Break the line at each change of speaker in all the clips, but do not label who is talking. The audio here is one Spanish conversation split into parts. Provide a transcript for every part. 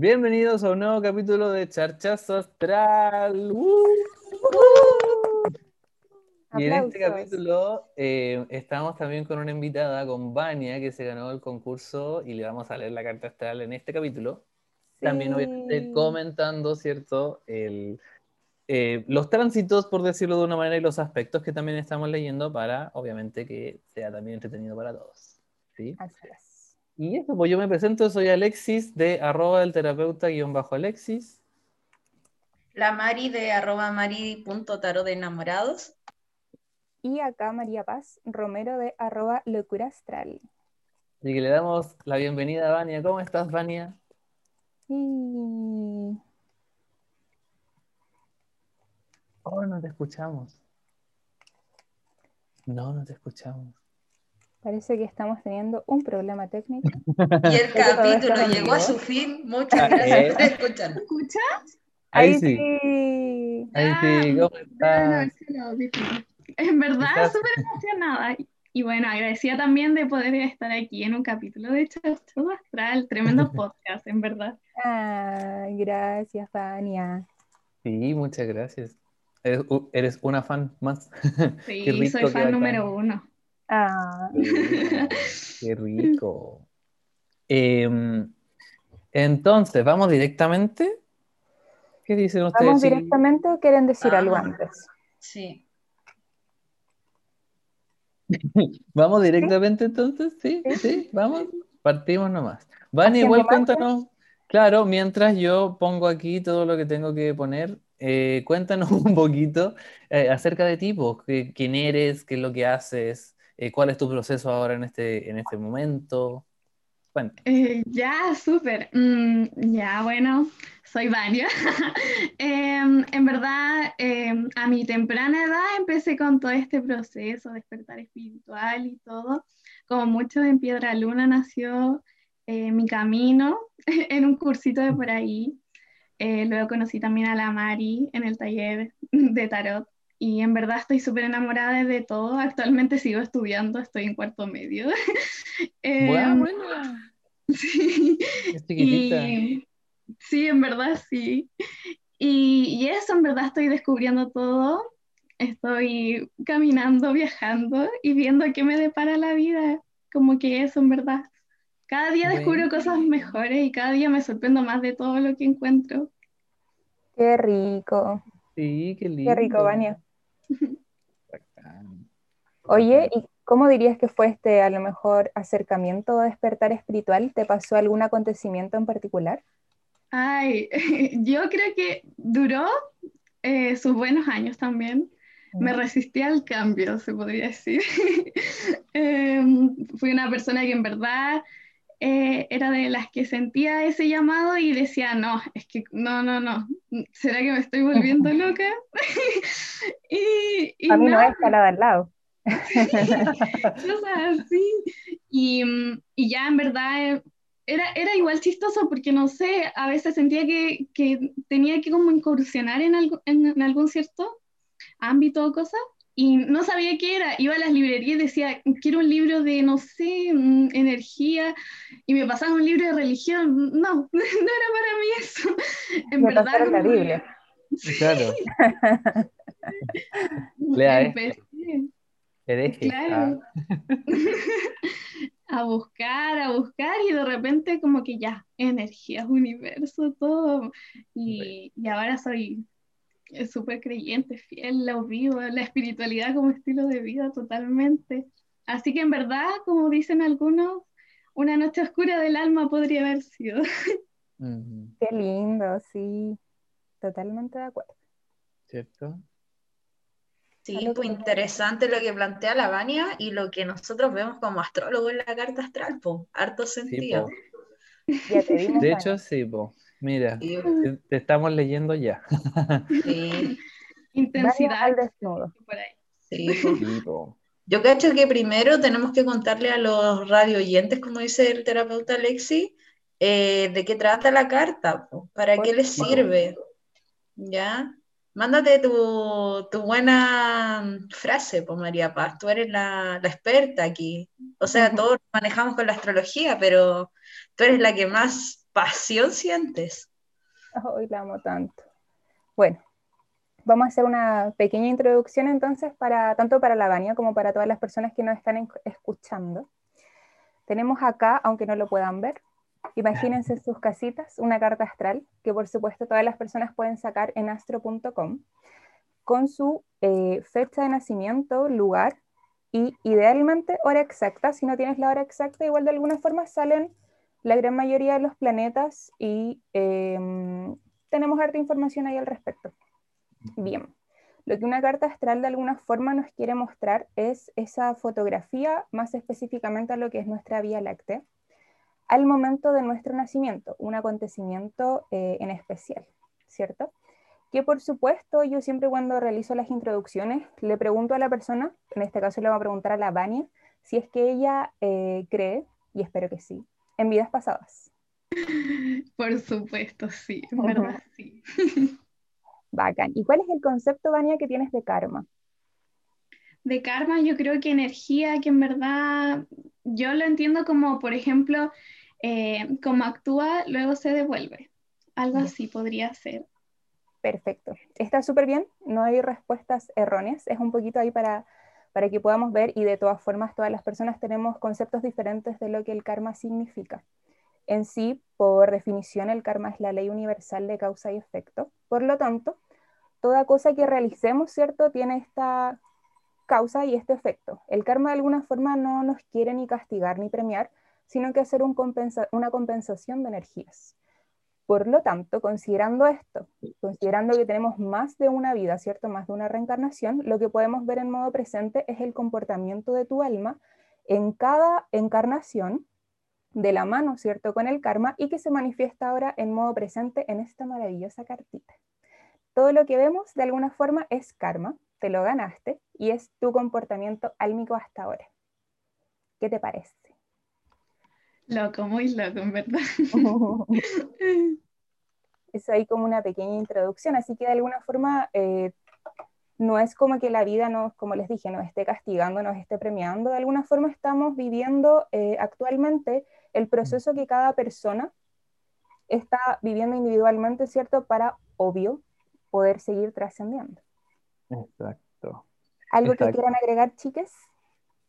Bienvenidos a un nuevo capítulo de Charchazo Astral. ¡Uh! Y en este capítulo eh, estamos también con una invitada, con Vania, que se ganó el concurso y le vamos a leer la carta astral en este capítulo. También, obviamente,
Sí.
comentando, ¿cierto? El, eh, los tránsitos, por decirlo de una manera, y los aspectos que también estamos leyendo para, obviamente, que sea también entretenido para todos. ¿sí?
Así es.
Y eso, pues yo me presento, soy Alexis de arroba del terapeuta guion bajo Alexis.
La Mari de arroba mari.tarot de enamorados.
Y acá María Paz Romero de arroba locura astral.
Así que le damos la bienvenida a Vania. ¿Cómo estás, Vania? Oh, no te escuchamos. No, no te escuchamos.
Parece que estamos teniendo un problema técnico.
Y el capítulo llegó a su fin. Muchas
Ah,
gracias
eh.
por escucharnos.
escuchas?
Ahí sí.
sí.
Ahí
Ah,
sí,
audífonos. En verdad, súper emocionada. Y bueno, agradecida también de poder estar aquí en un capítulo de Charchazo Astral. Tremendo podcast, en verdad.
Ay, gracias, Vania.
Sí, muchas gracias. Eres, eres una fan más.
Sí, soy fan número uno.
Ah,
Qué rico. Em, entonces, ¿vamos directamente? ¿Qué dicen ustedes?
¿Vamos directamente o quieren decir algo
Vamos.
antes?
Sí.
¿Vamos directamente entonces? Sí,
Sí.
sí, vamos. Partimos nomás. Vani,
¿Haciendo
igual cuéntanos. Claro, mientras yo pongo aquí todo lo que tengo que poner, eh, cuéntanos un poquito eh, acerca de ti, pues, qué- quién eres, qué es lo que haces, eh, cuál es tu proceso ahora en este, en este momento.
Eh, ya, súper. Mm, ya, bueno, soy Vania. Em, en verdad, em, a mi temprana edad empecé con todo este proceso, despertar espiritual y todo. Como mucho en Piedra Luna nació eh, mi camino en un cursito de por ahí. Eh, luego conocí también a la Mari en el taller de tarot. Y en verdad estoy súper enamorada de todo. Actualmente sigo estudiando, estoy en cuarto medio.
Buena,
Em,
buena.
Sí,
Es chiquitita.
y sí, en verdad sí. Y, y eso, en verdad estoy descubriendo todo. Estoy caminando, viajando y viendo qué me depara la vida. Como que eso, en verdad. Cada día descubro
Bueno.
cosas mejores y cada día me sorprendo más de todo lo que encuentro.
Qué rico.
Sí, qué lindo.
Qué rico, Vania. Oye, ¿y cómo dirías que fue este, a lo mejor, acercamiento o despertar espiritual? ¿Te pasó algún acontecimiento en particular?
Ay, yo creo que duró eh, sus buenos años también. Me resistí al cambio, se podría decir. Em, fui una persona que en verdad eh, era de las que sentía ese llamado y decía, no, es que no, no, no, ¿será que me estoy volviendo loca? y, y
A mí no
no,
es calada al lado.
cosas así. Y, y ya en verdad eh, era, era igual chistoso porque no sé, a veces sentía que, que tenía que como incursionar en, algo, en, en algún cierto ámbito o cosa y no sabía qué era. Iba a las librerías y decía, quiero un libro de, no sé, mm, energía y me pasaban un libro de religión. No, no era para mí eso. En
Me
verdad,
pasaron la Biblia.
Claro, Lea
empecé. Claro. A buscar, a buscar y de repente como que ya, energías, universo, todo. Y, y ahora soy eh, súper creyente, fiel, lo vivo, la espiritualidad como estilo de vida totalmente. Así que en verdad, como dicen algunos, una noche oscura del alma podría haber sido.
Qué lindo, sí. Totalmente de acuerdo.
¿Cierto?
Sí, pues interesante lo que plantea la Vania y lo que nosotros vemos como astrólogos en la carta astral, pues, harto
Sí,
sentido.
po.
Ya te dimos
De hecho, sí, po. Mira,
Sí,
te, estamos leyendo ya.
sí,
Intensidad
al desnudo.
pues.
por ahí.
sí, po. Yo cacho que primero tenemos que contarle a los radio oyentes, como dice el terapeuta Alexi, eh, de qué trata la carta, para qué les sirve. ¿Ya? Mándate tu, tu buena frase, pues María Paz. Tú eres la, la experta aquí. O sea, todos manejamos con la astrología, pero tú eres la que más pasión sientes?
Hoy la amo tanto. Bueno, vamos a hacer una pequeña introducción entonces para tanto para la Vania como para todas las personas que nos están escuchando. Tenemos acá, aunque no lo puedan ver, imagínense sus casitas, una carta astral que por supuesto todas las personas pueden sacar en astro.com con su eh, fecha de nacimiento, lugar y idealmente hora exacta. Si no tienes la hora exacta, igual de alguna forma salen la gran mayoría de los planetas y em, tenemos harta información ahí al respecto. Bien, lo que una carta astral de alguna forma nos quiere mostrar es esa fotografía, más específicamente a lo que es nuestra Vía Láctea, al momento de nuestro nacimiento, un acontecimiento eh, en especial, ¿cierto? Que por supuesto yo siempre cuando realizo las introducciones le pregunto a la persona, en este caso le voy a preguntar a la Vania, si es que ella eh, cree, y espero que sí, en vidas pasadas.
Por supuesto, sí, en verdad sí.
Bacán. ¿Y cuál es el concepto, Vania, que tienes de karma?
De karma yo creo que energía que en verdad yo lo entiendo como, por ejemplo, eh, como actúa, luego se devuelve. Algo así podría ser.
Perfecto. Está súper bien, no hay respuestas erróneas, es un poquito ahí para, para que podamos ver y de todas formas todas las personas tenemos conceptos diferentes de lo que el karma significa. En sí, por definición, el karma es la ley universal de causa y efecto. Por lo tanto, toda cosa que realicemos, ¿cierto?, tiene esta causa y este efecto. El karma de alguna forma no nos quiere ni castigar ni premiar, sino que hacer un una compensación de energías. Por lo tanto, considerando esto, considerando que tenemos más de una vida, ¿cierto? Más de una reencarnación, lo que podemos ver en modo presente es el comportamiento de tu alma en cada encarnación de la mano, ¿cierto? Con el karma y que se manifiesta ahora en modo presente en esta maravillosa cartita. Todo lo que vemos de alguna forma es karma, te lo ganaste y es tu comportamiento álmico hasta ahora. ¿Qué te parece?
Loco, muy loco, en verdad.
es ahí como una pequeña introducción, así que de alguna forma eh, no es como que la vida nos, como les dije, nos esté castigando, nos esté premiando, de alguna forma estamos viviendo eh, actualmente el proceso que cada persona está viviendo individualmente, ¿cierto? Para, obvio, poder seguir trascendiendo.
Exacto.
¿Algo que quieran agregar, chiques?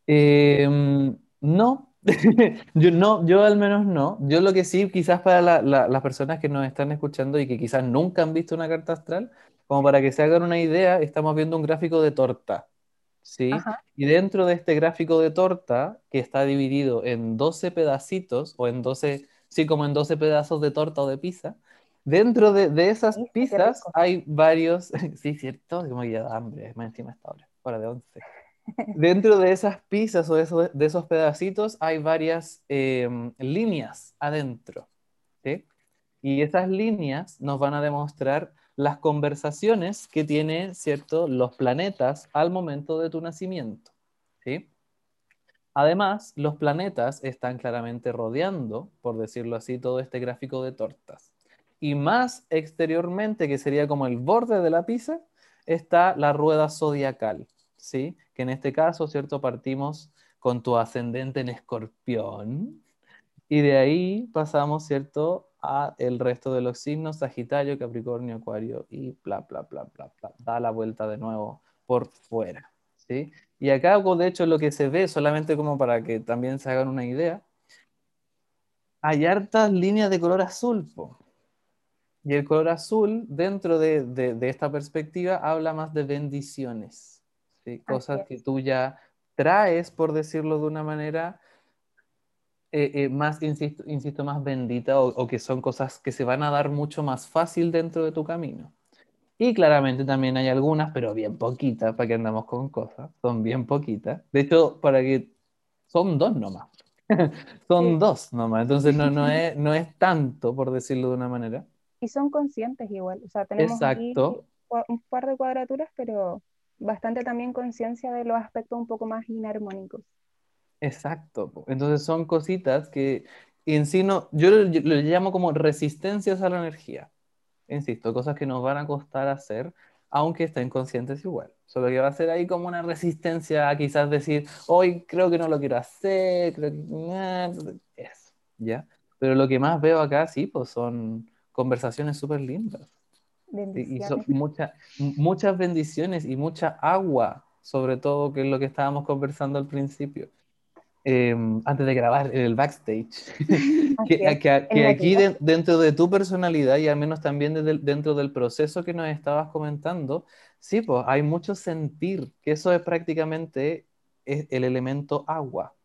Em, no, yo no, yo al menos no. Yo lo que sí, quizás para las personas que nos están escuchando y que quizás nunca han visto una carta astral, como para que se hagan una idea, estamos viendo un gráfico de torta, ¿sí? Y dentro de este gráfico de torta, que está dividido en 12 pedacitos, o en 12, sí, como en 12 pedazos de torta o de pizza, dentro de, esas pizzas hay varios, sí, cierto, como que ya da hambre, más encima esta hora, hora de 11. Dentro de esas pizzas o de esos, pedacitos hay varias em, líneas adentro. Y esas líneas nos van a demostrar las conversaciones que tienen ¿cierto? los planetas al momento de tu nacimiento. Además, los planetas están claramente rodeando, por decirlo así, todo este gráfico de tortas. Y más exteriormente, que sería como el borde de la pizza, está la rueda zodiacal. ¿Sí? Que en este caso, ¿cierto? Partimos con tu ascendente en escorpión y de ahí pasamos, ¿cierto? A el resto de los signos, Sagitario, Capricornio, Acuario y bla, bla, bla, bla, bla. Da la vuelta de nuevo por fuera, ¿sí? Y acá, de hecho, lo que se ve, solamente como para que también se hagan una idea, hay hartas líneas de color azul, Y el color azul, dentro de, de esta perspectiva, habla más de bendiciones cosas que tú ya traes, por decirlo de una manera, eh, eh, más, insisto, insisto, más bendita o, que son cosas que se van a dar mucho más fácil dentro de tu camino. Y claramente también hay algunas, pero bien poquitas, para que andamos con cosas, son bien poquitas. De hecho, para que son dos nomás. son dos nomás, entonces no, no, es, no es tanto, por decirlo de una manera.
Y son conscientes igual, o sea, tenemos Exacto. un par de cuadraturas, pero bastante también conciencia de los aspectos un poco más inarmónicos.
Exacto. Entonces son cositas que en sí no, yo lo, llamo como resistencias a la energía. Insisto, cosas que nos van a costar hacer, aunque estén conscientes igual. Solo que va a ser ahí como una resistencia a quizás decir, hoy creo que no lo quiero hacer, creo que... Eso, ¿ya? Pero lo que más veo acá, sí, pues son conversaciones súper lindas. Y, y
Bendiciones.
mucha- muchas bendiciones y mucha agua, sobre todo, que es lo que estábamos conversando al principio, eh, antes de grabar en el backstage. Que, aquí de- dentro de tu personalidad y al menos también desde dentro del proceso que nos estabas comentando, sí, pues hay mucho sentir, que eso es prácticamente es el elemento agua,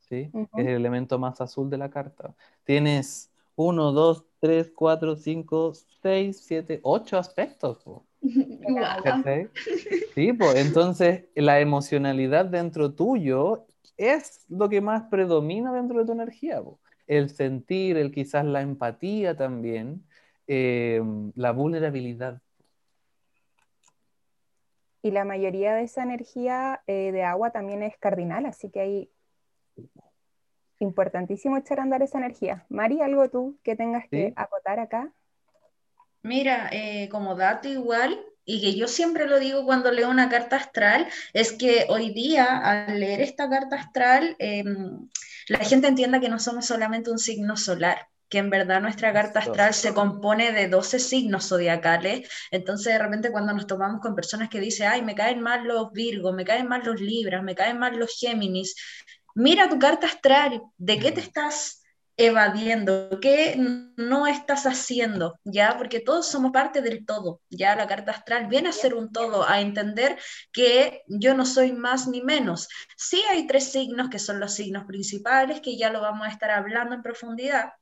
¿sí? Es el elemento más azul de la carta. Tienes uno, dos, tres, cuatro, cinco, seis, siete, ocho aspectos, po. Sí, pues entonces la emocionalidad dentro tuyo es lo que más predomina dentro de tu energía. po. El sentir, el quizás la empatía también, eh, la vulnerabilidad.
Y la mayoría de esa energía eh, de agua también es cardinal, así que ahí importantísimo echar a andar esa energía. Mari, ¿algo tú que tengas que
Sí.
acotar acá?
Mira, eh, como dato igual, y que yo siempre lo digo cuando leo una carta astral, es que hoy día al leer esta carta astral, em, la gente entienda que no somos solamente un signo solar, que en verdad nuestra carta astral se compone de 12 signos zodiacales, entonces de repente cuando nos tomamos con personas que dicen, ay, me caen mal los Virgos, me caen mal los Libras, me caen mal los Géminis, mira tu carta astral, ¿de qué te estás evadiendo, qué no estás haciendo, ¿ya? Porque todos somos parte del todo, ¿ya? La carta astral viene a ser un todo, a entender que yo no soy más ni menos. Sí hay tres signos que son los signos principales, que ya lo vamos a estar hablando en profundidad,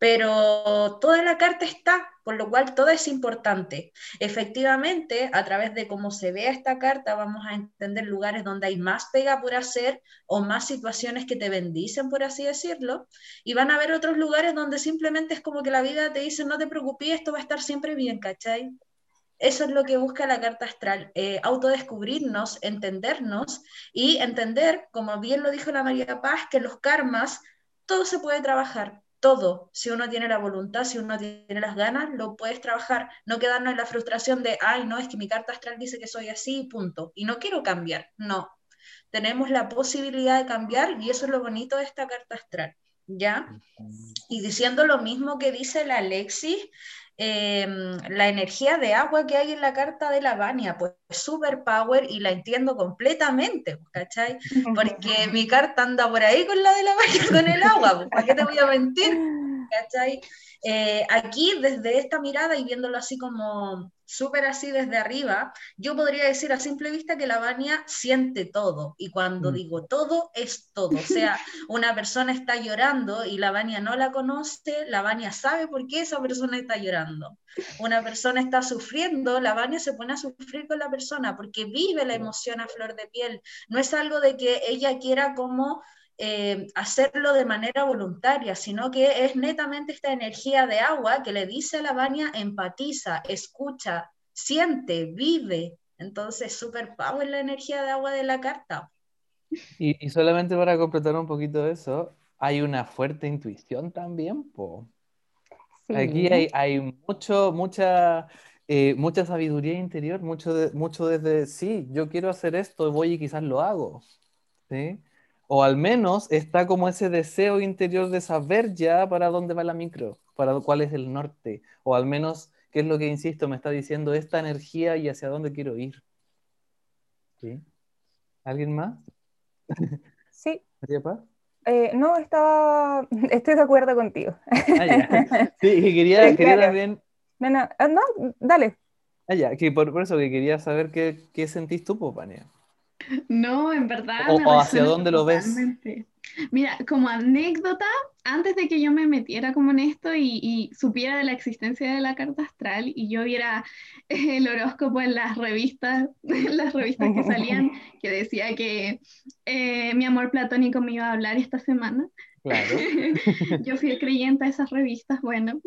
pero toda la carta está, por lo cual todo es importante. Efectivamente, a través de cómo se vea esta carta, vamos a entender lugares donde hay más pega por hacer o más situaciones que te bendicen, por así decirlo, y van a haber otros lugares donde simplemente es como que la vida te dice, no te preocupes, esto va a estar siempre bien, ¿cachai? Eso es lo que busca la carta astral, eh, autodescubrirnos, entendernos y entender, como bien lo dijo la María Paz, que los karmas, todo se puede trabajar, todo. Si uno tiene la voluntad, si uno tiene las ganas, lo puedes trabajar. No quedarnos en la frustración de, ay, no, es que mi carta astral dice que soy así, punto. Y no quiero cambiar. No. Tenemos la posibilidad de cambiar y eso es lo bonito de esta carta astral. ¿Ya? Y diciendo lo mismo que dice la Alexis, eh, la energía de agua que hay en la carta de la Vania, pues es super power y la entiendo completamente, pues, ¿cachai? Porque mi carta anda por ahí con la de la Vania, con el agua, pues, ¿para qué te voy a mentir? ¿Cachai? Eh, aquí, desde esta mirada y viéndolo así como súper así desde arriba, yo podría decir a simple vista que la Vania siente todo. Y cuando
Mm.
digo todo, es todo. O sea, una persona está llorando y la Vania no la conoce, la Vania sabe por qué esa persona está llorando. Una persona está sufriendo, la Vania se pone a sufrir con la persona porque vive la emoción a flor de piel. No es algo de que ella quiera como eh, hacerlo de manera voluntaria, sino que es netamente esta energía de agua que le dice a la Vania, empatiza, escucha, siente, vive. Entonces, super power la energía de agua de la carta.
Y, y solamente para completar un poquito eso, hay una fuerte intuición también, po.
Sí.
Aquí hay, hay mucho, mucha, eh, mucha sabiduría interior, mucho, de- mucho desde, sí, yo quiero hacer esto, voy y quizás lo hago, ¿sí? O al menos está como ese deseo interior de saber ya para dónde va la micro, para cuál es el norte, o al menos qué es lo que, insisto, me está diciendo esta energía y hacia dónde quiero ir. ¿Sí? ¿Alguien más?
Sí,
María Paz?
eh, no, estaba, estoy de acuerdo contigo.
Ah, ya. Sí, y quería,
Sí,
quería
claro.
también,
No, no, ah, no, dale.
ah, ya, que por, por eso que quería saber qué, qué sentís tú, po, Vania.
No, en verdad
O-
me
o hacia dónde lo ves.
Mira, como anécdota, antes de que yo me metiera como en esto y, y supiera de la existencia de la carta astral y yo viera el horóscopo en las revistas, en las revistas que salían, que decía que eh, mi amor platónico me iba a hablar esta semana,
Claro.
yo fui creyente a esas revistas, bueno,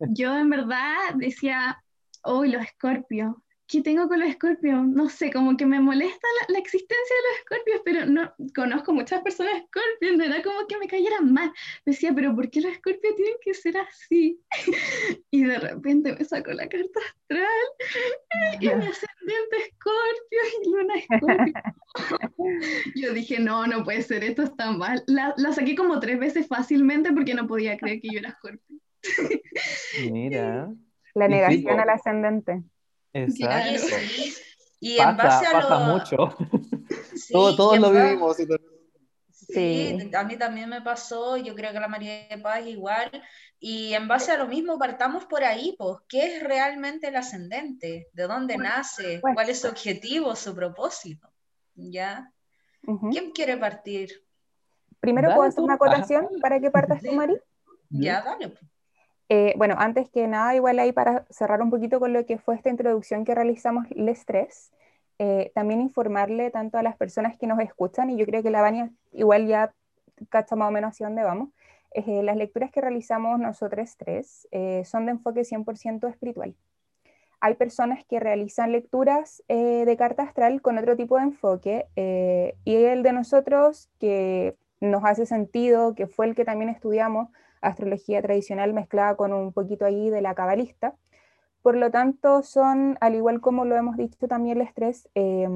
yo en verdad decía, uy, los escorpios, ¿qué tengo con los escorpios? No sé, como que me molesta la, existencia de los escorpios, pero no conozco muchas personas escorpios, no era como que me cayeran mal. Decía, pero ¿por qué los escorpios tienen que ser así? y de repente me sacó la carta astral y mi ascendente escorpio y luna escorpio. Yo dije, no, no puede ser, esto está mal. La, la saqué como tres veces fácilmente porque no podía creer que yo era escorpio.
Mira.
La negación al ascendente.
Exacto.
Y en base a
pasa
lo...
mucho. todos lo vivimos.
Sí, a mí también me pasó, yo creo que la María de Paz igual, y en base a lo mismo partamos por ahí, pues, ¿qué es realmente el ascendente? ¿De dónde nace?
pues.
¿Cuál es su objetivo, su propósito? ¿Ya? ¿Quién quiere partir?
Primero,
Dale
¿puedo hacer una acotación para que partas tú,
Sí.
Mari?
Ya, dale. pues.
Eh, bueno, antes que nada, igual ahí para cerrar un poquito con lo que fue esta introducción que realizamos, les tres, eh, también informarle tanto a las personas que nos escuchan, y yo creo que la Vania igual ya cacha más o menos hacia dónde vamos, eh, las lecturas que realizamos nosotros tres son de enfoque 100% espiritual. Hay personas que realizan lecturas de carta astral con otro tipo de enfoque, y el de nosotros que nos hace sentido, que fue el que también estudiamos, astrología tradicional mezclada con un poquito ahí de la cabalista. Por lo tanto, son, al igual como lo hemos dicho también los tres, eh,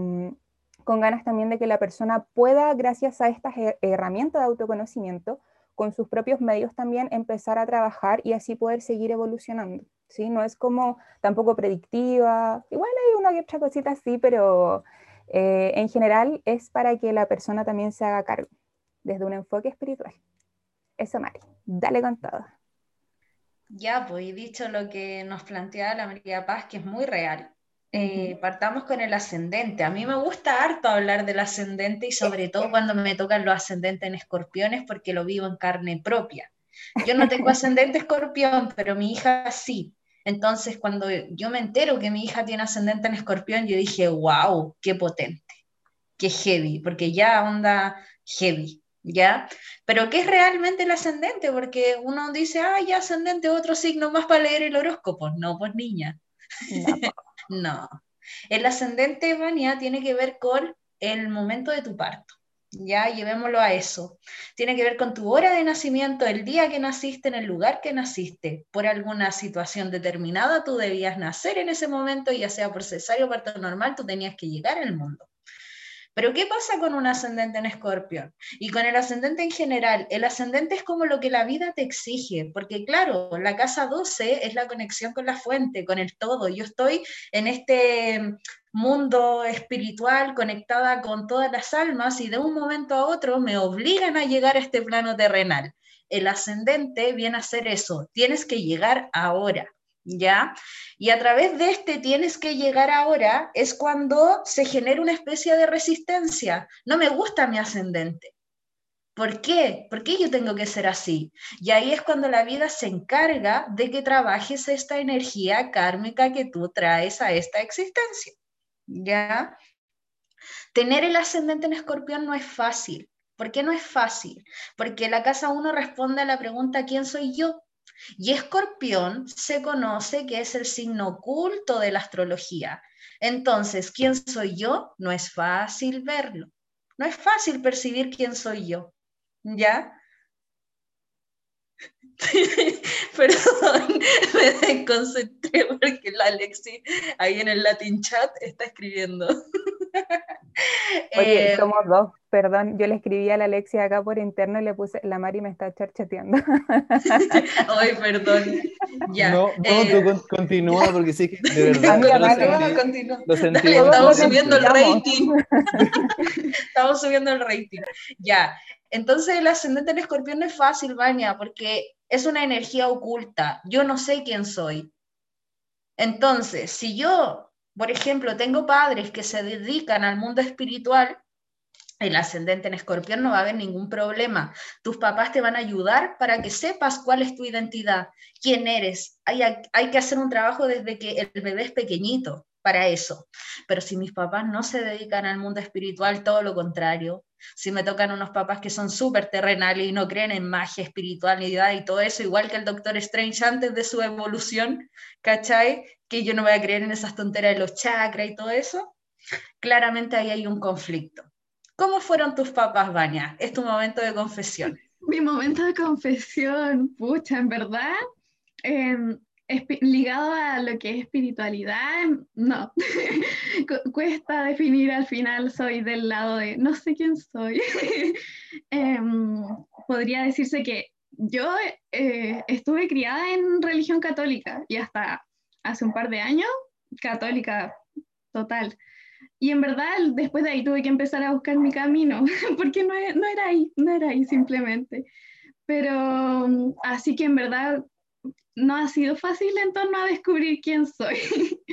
con ganas también de que la persona pueda, gracias a estas her- herramientas de autoconocimiento, con sus propios medios también empezar a trabajar y así poder seguir evolucionando. ¿sí? No es como tampoco predictiva, igual hay una que otra cosita así, pero eh, en general es para que la persona también se haga cargo desde un enfoque espiritual. Eso, Mari. Dale con todo.
Ya, pues, y dicho lo que nos plantea la María Paz, que es muy real. Eh, partamos con el ascendente. A mí me gusta harto hablar del ascendente y sobre todo cuando me tocan los ascendentes en escorpiones porque lo vivo en carne propia. Yo no tengo ascendente escorpión, pero mi hija sí. Entonces, cuando yo me entero que mi hija tiene ascendente en escorpión, yo dije, wow, qué potente, qué heavy, porque ya onda heavy, ¿ya? Pero ¿qué es realmente el ascendente? Porque uno dice, ah, ya ascendente, otro signo más para leer el horóscopo. No, pues niña.
No.
El ascendente, Vania, tiene que ver con el momento de tu parto. Ya, llevémoslo a eso. Tiene que ver con tu hora de nacimiento, el día que naciste, en el lugar que naciste. Por alguna situación determinada, tú debías nacer en ese momento, ya sea por cesárea o parto normal, tú tenías que llegar al mundo. Pero ¿qué pasa con un ascendente en escorpión? Y con el ascendente en general, el ascendente es como lo que la vida te exige, porque claro, la casa 12 es la conexión con la fuente, con el todo. Yo estoy en este mundo espiritual conectada con todas las almas y de un momento a otro me obligan a llegar a este plano terrenal. El ascendente viene a ser eso, tienes que llegar ahora. ¿Ya? Y a través de este tienes que llegar ahora es cuando se genera una especie de resistencia. No me gusta mi ascendente. ¿Por qué? ¿Por qué yo tengo que ser así? Y ahí es cuando la vida se encarga de que trabajes esta energía kármica que tú traes a esta existencia. ¿Ya? Tener el ascendente en escorpión no es fácil. ¿Por qué no es fácil? Porque la casa 1 responde a la pregunta ¿quién soy yo? Y escorpión se conoce que es el signo oculto de la astrología. Entonces, ¿quién soy yo? No es fácil verlo. No es fácil percibir quién soy yo. ¿Ya? Perdón, me desconcentré porque la Alexi ahí en el Latin chat está escribiendo.
Oye,
Eh,
somos dos, perdón. Yo le escribí a la Alexia acá por interno y le puse, la Mari me está charchateando.
Ay, perdón. Ya.
No, no,
eh,
tú con- continúa porque sí, que de verdad
Amiga,
lo
continúa,
sentí,
continúa.
lo sentí
Dale, estamos subiendo el rating. Estamos subiendo el rating. Ya. Entonces el ascendente en escorpión no es fácil, Vania, porque es una energía oculta. Yo no sé quién soy. Entonces, si yo, por ejemplo, tengo padres que se dedican al mundo espiritual, el ascendente en escorpión no va a haber ningún problema. Tus papás te van a ayudar para que sepas cuál es tu identidad, quién eres. Hay, hay que hacer un trabajo desde que el bebé es pequeñito. Para eso. Pero si mis papás no se dedican al mundo espiritual, todo lo contrario. Si me tocan unos papás que son súper terrenales y no creen en magia, espiritualidad y todo eso, igual que el Doctor Strange antes de su evolución, ¿cachai? Que yo no voy a creer en esas tonteras de los chakras y todo eso. Claramente ahí hay un conflicto. ¿Cómo fueron tus papás, Baña? Es tu momento de confesión.
Mi momento de confesión, pucha, en verdad, em, ligado a lo que es espiritualidad, no. Cuesta definir al final, soy del lado de no sé quién soy. Em, podría decirse que yo eh, estuve criada en religión católica y hasta hace un par de años, católica total. Y en verdad, después de ahí tuve que empezar a buscar mi camino, porque no, no era ahí, no era ahí simplemente. Pero así que en verdad no ha sido fácil en torno a descubrir quién soy.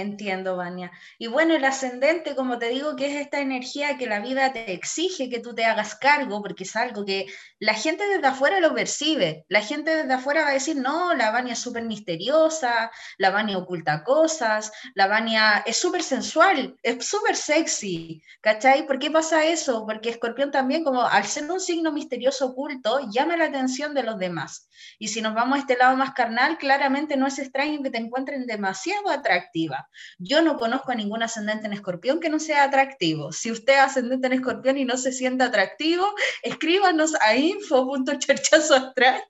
Entiendo, Vania. Y bueno, el ascendente, como te digo, que es esta energía que la vida te exige que tú te hagas cargo, porque es algo que la gente desde afuera lo percibe. La gente desde afuera va a decir, no, la Vania es súper misteriosa, la Vania oculta cosas, la Vania es súper sensual, es súper sexy, ¿cachai? ¿Por qué pasa eso? Porque Escorpión también, como al ser un signo misterioso oculto, llama la atención de los demás. Y si nos vamos a este lado más carnal, claramente no es extraño que te encuentren demasiado atractiva. Yo no conozco a ningún ascendente en escorpión que no sea atractivo. Si usted es ascendente en escorpión y no se siente atractivo, escríbanos a info.cherchazoastral.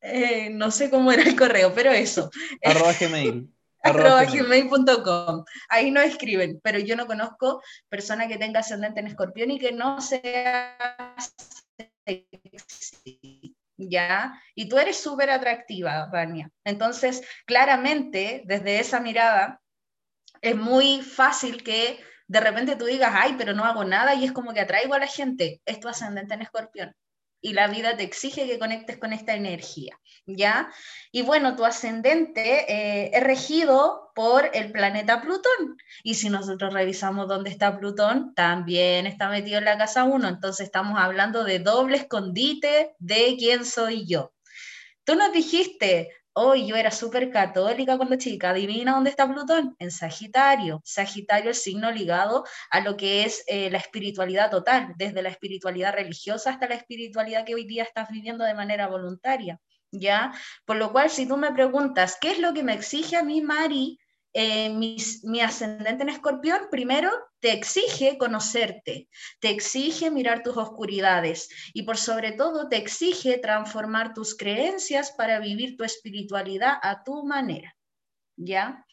Eh, no sé cómo era el correo, pero eso.
Arroba gmail.
arroba gmail.com. Ahí no escriben, pero yo no conozco persona que tenga ascendente en escorpión y que no sea ¿ya? Y tú eres súper atractiva, Vania. Entonces, claramente, desde esa mirada, es muy fácil que de repente tú digas, ay, pero no hago nada y es como que atraigo a la gente. Es tu ascendente en escorpión y la vida te exige que conectes con esta energía, ¿ya? Y bueno, tu ascendente eh, es regido por el planeta Plutón. Y si nosotros revisamos dónde está Plutón, también está metido en la casa 1. Entonces estamos hablando de doble escondite de quién soy yo. Tú nos dijiste, Hoy yo era súper católica cuando chica. Adivina dónde está Plutón? En Sagitario. Sagitario, el signo ligado a lo que es eh, la espiritualidad total, desde la espiritualidad religiosa hasta la espiritualidad que hoy día estás viviendo de manera voluntaria. ¿Ya? Por lo cual, si tú me preguntas, ¿qué es lo que me exige a mí, Mari, eh, mi, ascendente en escorpión, primero te exige conocerte, te exige mirar tus oscuridades y por sobre todo te exige transformar tus creencias para vivir tu espiritualidad a tu manera. ¿Ya?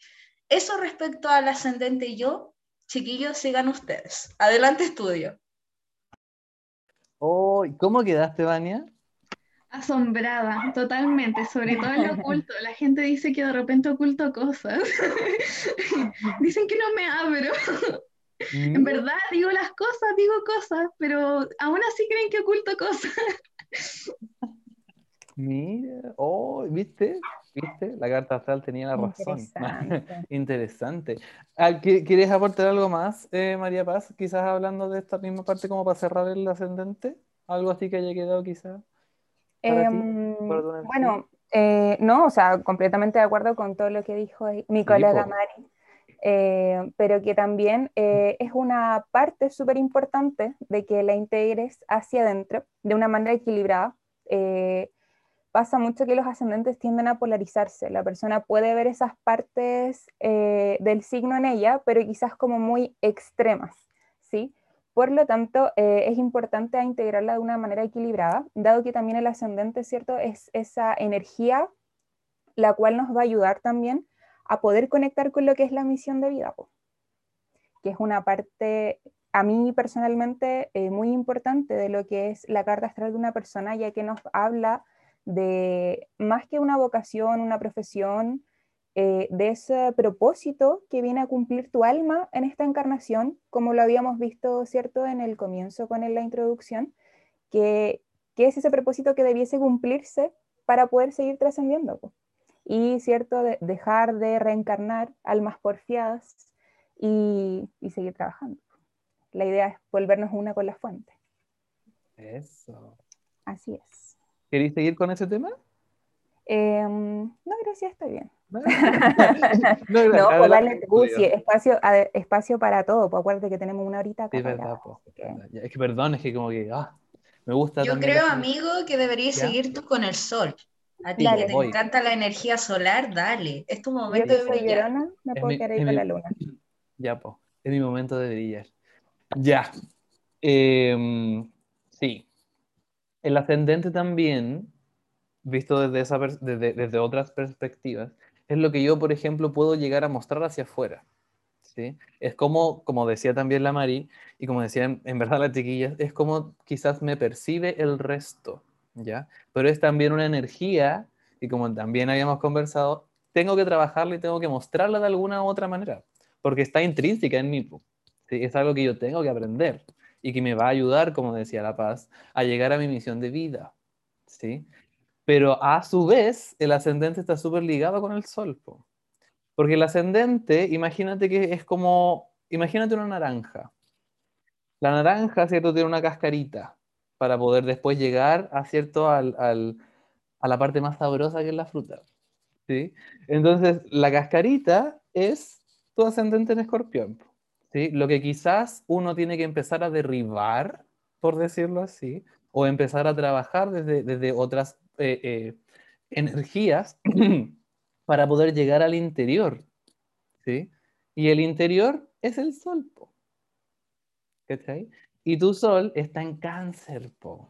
Eso respecto al ascendente yo, chiquillos, sigan ustedes. Adelante, estudio.
Oh, ¿Cómo quedaste, Vania?
Asombrada, totalmente, sobre todo en lo oculto. La gente dice que de repente oculto cosas. Dicen que no me abro. En mm. verdad digo las cosas, digo cosas, pero aún así creen que oculto cosas.
Mira, oh, ¿viste? ¿Viste? La carta astral tenía la razón. Interesante. Interesante. Ah, ¿Quieres aportar algo más, eh, María Paz? Quizás hablando de esta misma parte como para cerrar el ascendente. Algo así que haya quedado quizás.
Em, bueno, eh, no, o sea, completamente de acuerdo con todo lo que dijo mi colega Mari, eh, pero que también eh, es una parte súper importante de que la integres hacia adentro de una manera equilibrada. pasa mucho que los ascendentes tienden a polarizarse. La persona puede ver esas partes del signo en ella, pero quizás como muy extremas, ¿sí? Por lo tanto, eh, es importante integrarla de una manera equilibrada, dado que también el ascendente, ¿cierto? Es esa energía la cual nos va a ayudar también a poder conectar con lo que es la misión de vida, que es una parte, a mí personalmente, eh, muy importante de lo que es la carta astral de una persona, ya que nos habla de más que una vocación, una profesión, eh, de ese propósito que viene a cumplir tu alma en esta encarnación, como lo habíamos visto, ¿cierto?, en el comienzo con la introducción, que, que es ese propósito que debiese cumplirse para poder seguir trascendiendo. Y, ¿cierto?, de dejar de reencarnar almas porfiadas y, y seguir trabajando. La idea es volvernos una con la fuente.
Eso.
Así es.
¿Queréis seguir con ese tema?
Em, no, gracias, estoy bien. No, no pues dale sí, espacio, espacio para todo, pues acuérdate que tenemos una horita acá.
Sí, verdad, pues, Es que perdón, es que como que ah, me gusta.
Yo creo, amigo, que deberías seguir tú con el sol. A ti que te encanta la energía solar, dale. Es tu momento de brillar.
me puedo quedar ahí con la luna.
Ya, pues, es mi momento de brillar. Ya. Em, sí. El ascendente también, visto desde, esa desde, desde otras perspectivas, es lo que yo, por ejemplo, puedo llegar a mostrar hacia afuera. ¿sí? Es como, como decía también la Mari, y como decían en verdad las chiquillas, es como quizás me percibe el resto, ¿ya? Pero es también una energía, y como también habíamos conversado, tengo que trabajarla y tengo que mostrarla de alguna u otra manera, porque está intrínseca en mí, ¿sí? es algo que yo tengo que aprender y que me va a ayudar, como decía La Paz, a llegar a mi misión de vida, ¿sí? Pero a su vez, el ascendente está súper ligado con el sol. Porque el ascendente, imagínate que es como, imagínate una naranja. La naranja, ¿cierto? Tiene una cascarita para poder después llegar a, ¿cierto? Al, al, a la parte más sabrosa que es la fruta. ¿sí? Entonces, la cascarita es tu ascendente en escorpión. ¿sí? Lo que quizás uno tiene que empezar a derribar, por decirlo así, o empezar a trabajar desde, desde otras eh, eh, energías para poder llegar al interior. ¿sí? Y el interior es el sol. Po. Y tu sol está en cáncer. Po.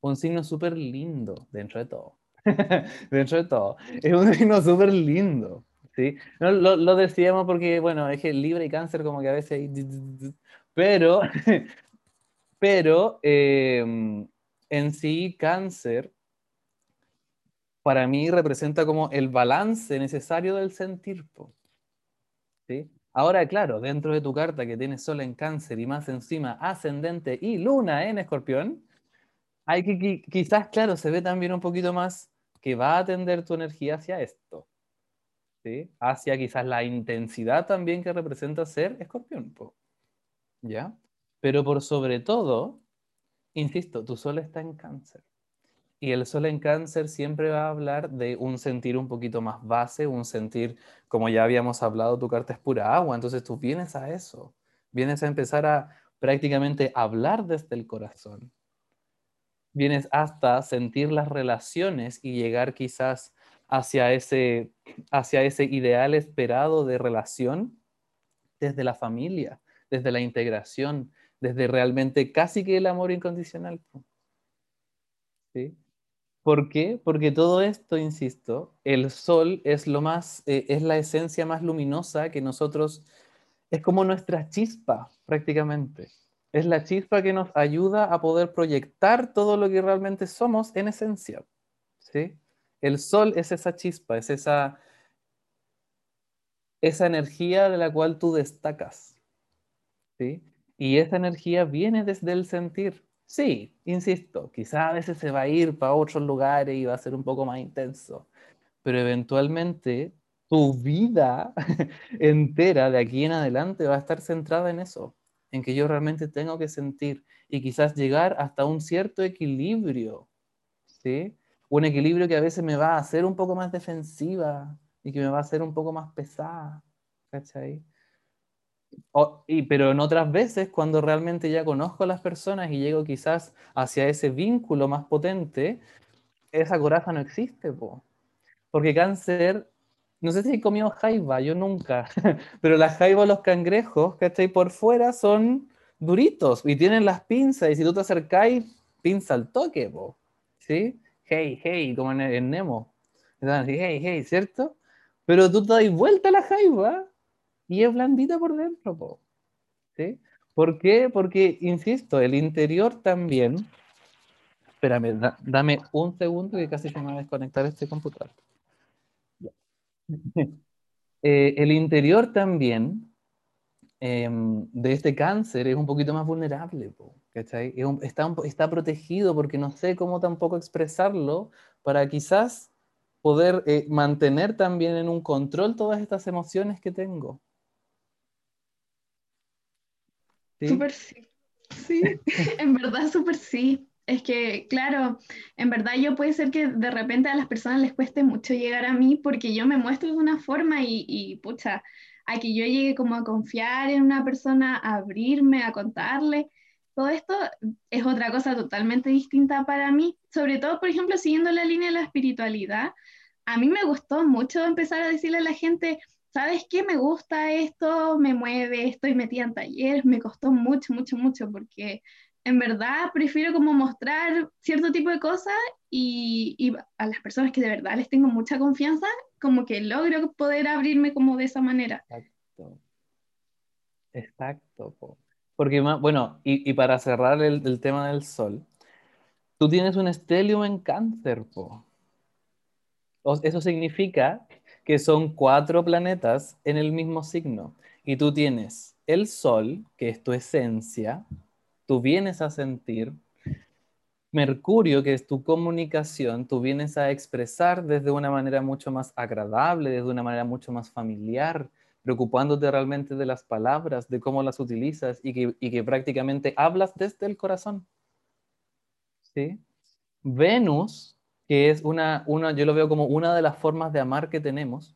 Un signo súper lindo dentro de todo. dentro de todo. Es un signo súper lindo. ¿sí? No, lo, decíamos porque, bueno, es que libre y cáncer como que a veces... Pero, pero em, en sí cáncer para mí representa como el balance necesario del sentir. ¿sí? Ahora, claro, dentro de tu carta que tienes sol en cáncer y más encima ascendente y luna en escorpión, hay que quizás, claro, se ve también un poquito más que va a atender tu energía hacia esto. ¿sí? Hacia quizás la intensidad también que representa ser escorpión. ¿Ya? Pero por sobre todo, insisto, tu sol está en cáncer. Y el sol en cáncer siempre va a hablar de un sentir un poquito más base, un sentir, como ya habíamos hablado, tu carta es pura agua, entonces tú vienes a eso, vienes a empezar a prácticamente hablar desde el corazón. Vienes hasta sentir las relaciones y llegar quizás hacia ese, hacia ese ideal esperado de relación desde la familia, desde la integración, desde realmente casi que el amor incondicional. ¿Sí? ¿Por qué? Porque todo esto, insisto, el sol es lo más, eh, es la esencia más luminosa que nosotros, es como nuestra chispa prácticamente. Es la chispa que nos ayuda a poder proyectar todo lo que realmente somos en esencia. ¿sí? El sol es esa chispa, es esa, esa energía de la cual tú destacas. ¿sí? Y esa energía viene desde el sentir. Sí, insisto, quizá a veces se va a ir para otros lugares y va a ser un poco más intenso, pero eventualmente tu vida entera de aquí en adelante va a estar centrada en eso, en que yo realmente tengo que sentir y quizás llegar hasta un cierto equilibrio, ¿sí? Un equilibrio que a veces me va a hacer un poco más defensiva y que me va a hacer un poco más pesada, ¿cachai? Y, pero en otras veces, cuando realmente ya conozco a las personas y llego quizás hacia ese vínculo más potente, esa coraza no existe, porque cáncer, no sé si he comido jaiba, yo nunca, pero las jaiba, los cangrejos, que ahí Por fuera son duritos y tienen las pinzas y si tú te acercáis, pinza al toque, po. ¿sí? Hey, hey, como en, Nemo. Hey, hey, ¿cierto? Pero tú te das vuelta a la jaiba y es blandita por dentro, ¿sí? ¿Por qué? Porque, insisto, el interior también... Espérame, dame un segundo que casi se me va a desconectar este computador. Eh, el interior también em, de este cáncer es un poquito más vulnerable, está, está protegido porque no sé cómo tampoco expresarlo para quizás poder eh, mantener también en un control todas estas emociones que tengo.
Súper sí. Sí, en verdad súper sí. Es que, claro, en verdad yo puede ser que de repente a las personas les cueste mucho llegar a mí porque yo me muestro de una forma y, y pucha, a que yo llegue como a confiar en una persona, a abrirme, a contarle, todo esto es otra cosa totalmente distinta para mí, sobre todo, por ejemplo, siguiendo la línea de la espiritualidad, a mí me gustó mucho empezar a decirle a la gente, ¿sabes qué? Me gusta esto, me mueve, estoy metida en talleres, me costó mucho, mucho, mucho, porque en verdad prefiero como mostrar cierto tipo de cosas y, a las personas que de verdad les tengo mucha confianza, como que logro poder abrirme como de esa manera.
Exacto. Exacto. Porque, bueno, y, para cerrar el, el, tema del sol, tú tienes un estelium en cáncer, po. Eso significa que son cuatro planetas en el mismo signo. Y tú tienes el sol, que es tu esencia, tú vienes a sentir. Mercurio, que es tu comunicación, tú vienes a expresar desde una manera mucho más agradable, desde una manera mucho más familiar, preocupándote realmente de las palabras, de cómo las utilizas y que, y que prácticamente hablas desde el corazón. ¿Sí? Venus, que es una, una, yo lo veo como una de las formas de amar que tenemos.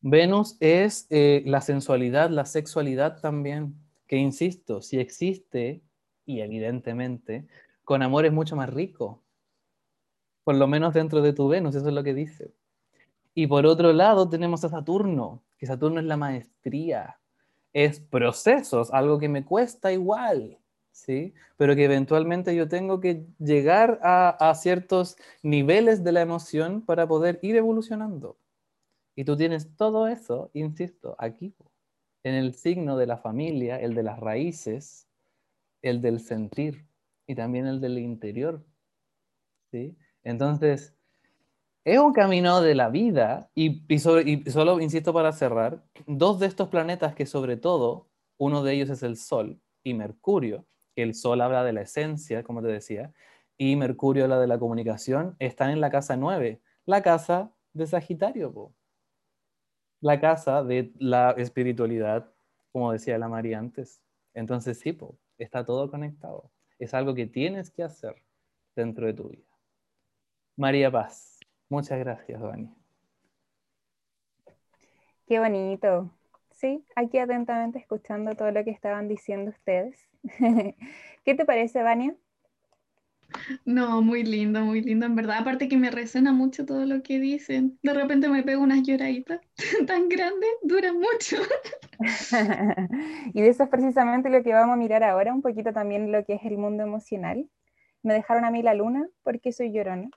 Venus es eh, la sensualidad, la sexualidad también que insisto, si existe, y evidentemente, con amor es mucho más rico, por lo menos dentro de tu Venus, eso es lo que dice. Y por otro lado tenemos a Saturno, que Saturno es la maestría, es procesos, algo que me cuesta igual, ¿sí? Pero que eventualmente yo tengo que llegar a, ciertos niveles de la emoción para poder ir evolucionando. Y tú tienes todo eso, insisto, aquí en el signo de la familia, el de las raíces, el del sentir y también el del interior. ¿sí? Entonces, es un camino de la vida y, y, solo, insisto para cerrar, dos de estos planetas que sobre todo, uno de ellos es el Sol y Mercurio, que el Sol habla de la esencia, como te decía, y Mercurio habla de la comunicación, están en la casa 9, la casa de Sagitario. Po la casa de la espiritualidad, como decía la María antes. Entonces, sí, está todo conectado. Es algo que tienes que hacer dentro de tu vida. María Paz, muchas gracias, Dani.
Qué bonito. Sí, aquí atentamente escuchando todo lo que estaban diciendo ustedes. ¿Qué te parece, Vania?
No, muy lindo, muy lindo, en verdad. Aparte que me resuena mucho todo lo que dicen. De repente me pego unas lloraditas tan grandes, duran mucho.
y de eso es precisamente lo que vamos a mirar ahora, un poquito también lo que es el mundo emocional. Me dejaron a mí la luna porque soy llorona.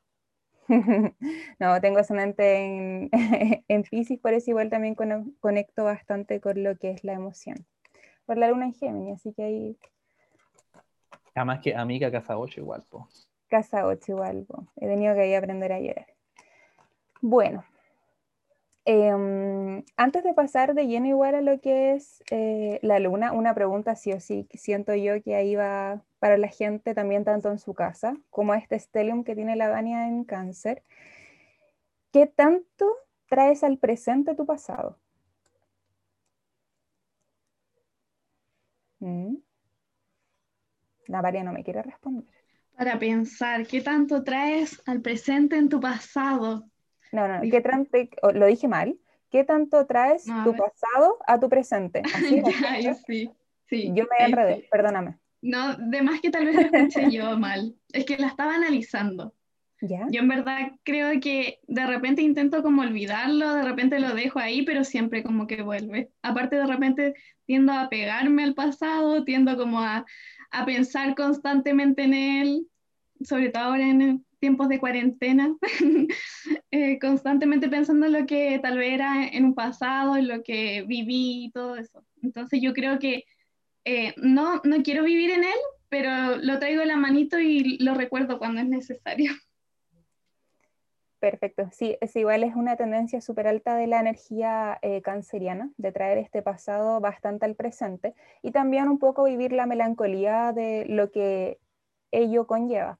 no, tengo ascendente en, en Pisces, por eso igual también conecto bastante con lo que es la emoción. Por la luna en Géminis, así que ahí
Además que amiga Casa 8 igual, po.
Casa 8 igual, po. He tenido que ir a aprender a llorar. Bueno, eh, antes de pasar de lleno igual a lo que es eh, la luna, una pregunta sí o sí, siento yo que ahí va para la gente también tanto en su casa como a este stellium que tiene la Dania en cáncer. ¿Qué tanto traes al presente tu pasado? ¿Mm? La María no me quiere responder.
Para pensar, ¿qué tanto traes al presente en tu pasado?
No, no, ¿qué tanto, lo dije mal. ¿Qué tanto traes tu pasado a tu presente?
Así ya, sí, sí,
yo me enredé, perdóname.
No, de más que tal vez lo escuché yo mal. Es que la estaba analizando.
¿Ya?
Yo en verdad creo que de repente intento como olvidarlo, de repente lo dejo ahí, pero siempre como que vuelve. Aparte de repente tiendo a pegarme al pasado, tiendo como a, a pensar constantemente en él, sobre todo ahora en tiempos de cuarentena, eh, constantemente pensando en lo que tal vez era en un pasado, en lo que viví y todo eso. Entonces yo creo que eh, no, no quiero vivir en él, pero lo traigo en la manito y lo recuerdo cuando es necesario.
Perfecto, sí, es igual, es una tendencia súper alta de la energía eh, canceriana, de traer este pasado bastante al presente y también un poco vivir la melancolía de lo que ello conlleva.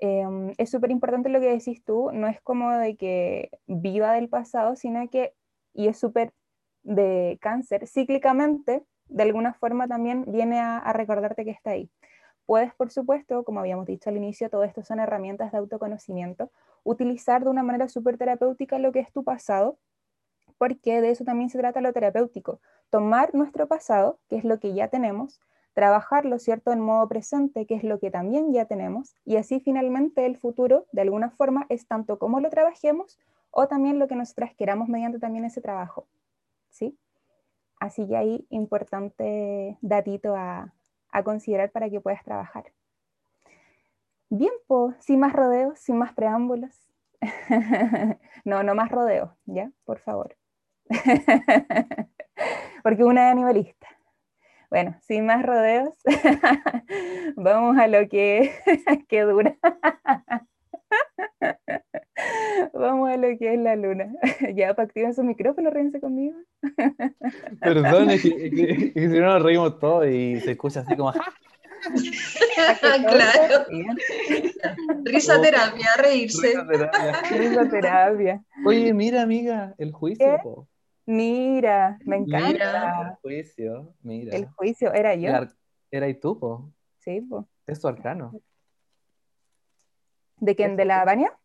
Em, es súper importante lo que decís tú, no es como de que viva del pasado, sino que, y es súper de cáncer, cíclicamente, de alguna forma también viene a, recordarte que está ahí puedes, por supuesto, como habíamos dicho al inicio, todo esto son herramientas de autoconocimiento, utilizar de una manera súper terapéutica lo que es tu pasado, porque de eso también se trata lo terapéutico. Tomar nuestro pasado, que es lo que ya tenemos, trabajarlo, ¿cierto?, en modo presente, que es lo que también ya tenemos, y así finalmente el futuro, de alguna forma, es tanto como lo trabajemos o también lo que nosotras queramos mediante también ese trabajo, ¿sí? Así que ahí importante datito a, considerar para que puedas trabajar. Bien, pues, sin más rodeos, sin más preámbulos. no, no más rodeos, ¿ya? Por favor. Porque una es animalista. Bueno, sin más rodeos, vamos a lo que, que dura. Vamos a lo que es la luna. Ya, para activar su micrófono, ríense conmigo.
Perdón, es que, si no nos reímos todos y se escucha así como...
claro. Risa terapia, reírse.
Risa terapia.
Oye, mira, amiga, el juicio.
Mira, me encanta.
Mira, el juicio, mira.
El juicio, era yo.
Era, y tú, po.
Sí, po.
Es tu arcano.
¿De quién? ¿De la Vania?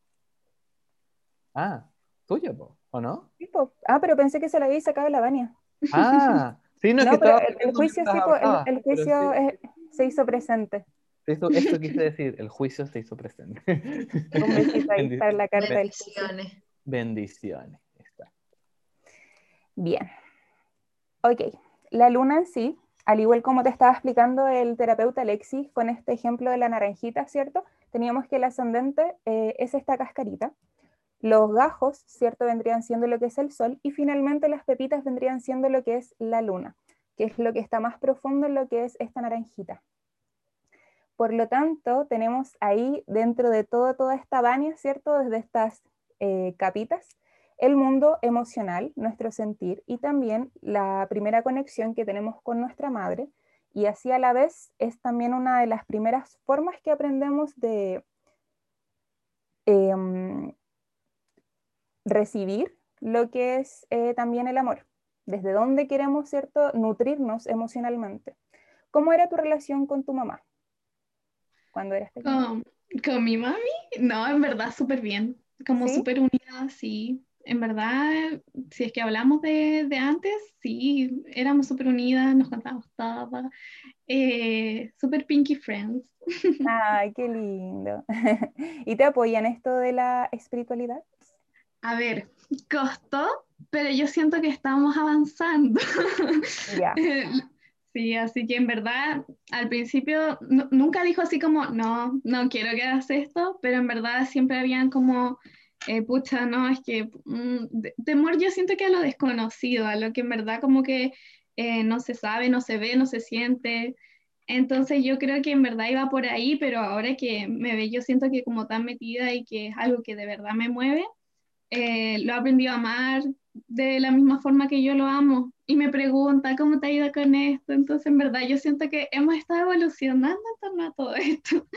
Ah, tuyo, po, ¿o no?
Sí, po. Ah, pero pensé que se la había sacado la Vania.
Ah, sí, no,
no
que
pero el, juicio, sí, po, el, juicio se hizo presente.
Esto, esto quise decir, el juicio se hizo presente.
Un besito ahí para la carta
Bendiciones.
del
Bendiciones. Está.
Bien. Ok, la luna en sí, al igual como te estaba explicando el terapeuta Alexis con este ejemplo de la naranjita, ¿cierto? Teníamos que el ascendente eh, es esta cascarita. Los gajos, ¿cierto? Vendrían siendo lo que es el sol y finalmente las pepitas vendrían siendo lo que es la luna, que es lo que está más profundo en lo que es esta naranjita. Por lo tanto, tenemos ahí dentro de todo, toda esta baña, ¿cierto? Desde estas eh, capitas, el mundo emocional, nuestro sentir y también la primera conexión que tenemos con nuestra madre. Y así a la vez es también una de las primeras formas que aprendemos de em, recibir lo que es eh, también el amor, desde dónde queremos, ¿cierto?, nutrirnos emocionalmente. ¿Cómo era tu relación con tu mamá cuando eras pequeña?
Con, con mi mami, no, en verdad súper bien, como súper unida, sí. En verdad, si es que hablamos de, de antes, sí, éramos súper unidas, nos contábamos todo, eh, súper pinky friends.
Ay, qué lindo. ¿Y te apoyan esto de la espiritualidad?
A ver, costó, pero yo siento que estamos avanzando. Sí, así que en verdad al principio nunca dijo así como, no, no quiero que hagas esto, pero en verdad siempre habían como, eh, pucha, no, es que mm, temor yo siento que a lo desconocido, a lo que en verdad como que eh, no se sabe, no se ve, no se siente. Entonces yo creo que en verdad iba por ahí, pero ahora que me ve, yo siento que como tan metida y que es algo que de verdad me mueve, eh, lo he aprendido a amar de la misma forma que yo lo amo y me pregunta cómo te ha ido con esto. Entonces, en verdad, yo siento que hemos estado evolucionando en torno a todo esto.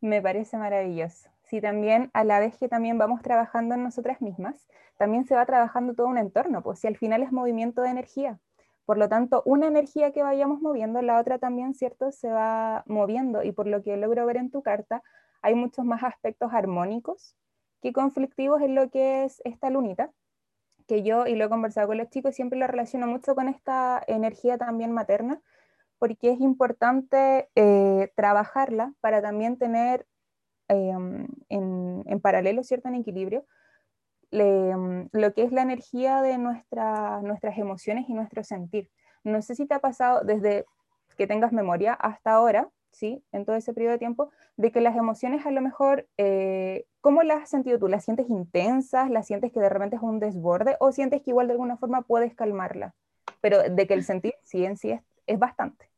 Me parece maravilloso. Sí, también a la vez que también vamos trabajando en nosotras mismas, también se va trabajando todo un entorno, pues si al final es movimiento de energía. Por lo tanto, una energía que vayamos moviendo, la otra también, ¿cierto? Se va moviendo y por lo que logro ver en tu carta, hay muchos más aspectos armónicos que conflictivos en lo que es esta lunita, que yo, y lo he conversado con los chicos, siempre lo relaciono mucho con esta energía también materna, porque es importante eh, trabajarla para también tener em, en, paralelo, ¿cierto?, en equilibrio, em, lo que es la energía de nuestra, nuestras emociones y nuestro sentir. No sé si te ha pasado desde que tengas memoria hasta ahora, ¿sí? En todo ese periodo de tiempo, de que las emociones a lo mejor, eh, ¿cómo las has sentido tú? ¿Las sientes intensas? ¿Las sientes que de repente es un desborde? ¿O sientes que igual de alguna forma puedes calmarla? Pero de que el sentir sí en sí es, es bastante.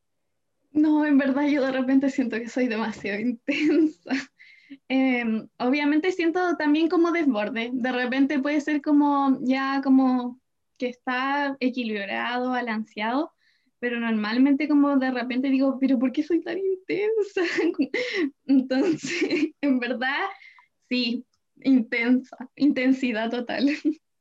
No, en verdad yo de repente siento que soy demasiado intensa. Em, obviamente siento también como desborde. De repente puede ser como ya como que está equilibrado, balanceado, pero normalmente como de repente digo, pero ¿por qué soy tan intensa? Entonces, en verdad, sí, intensa, intensidad total.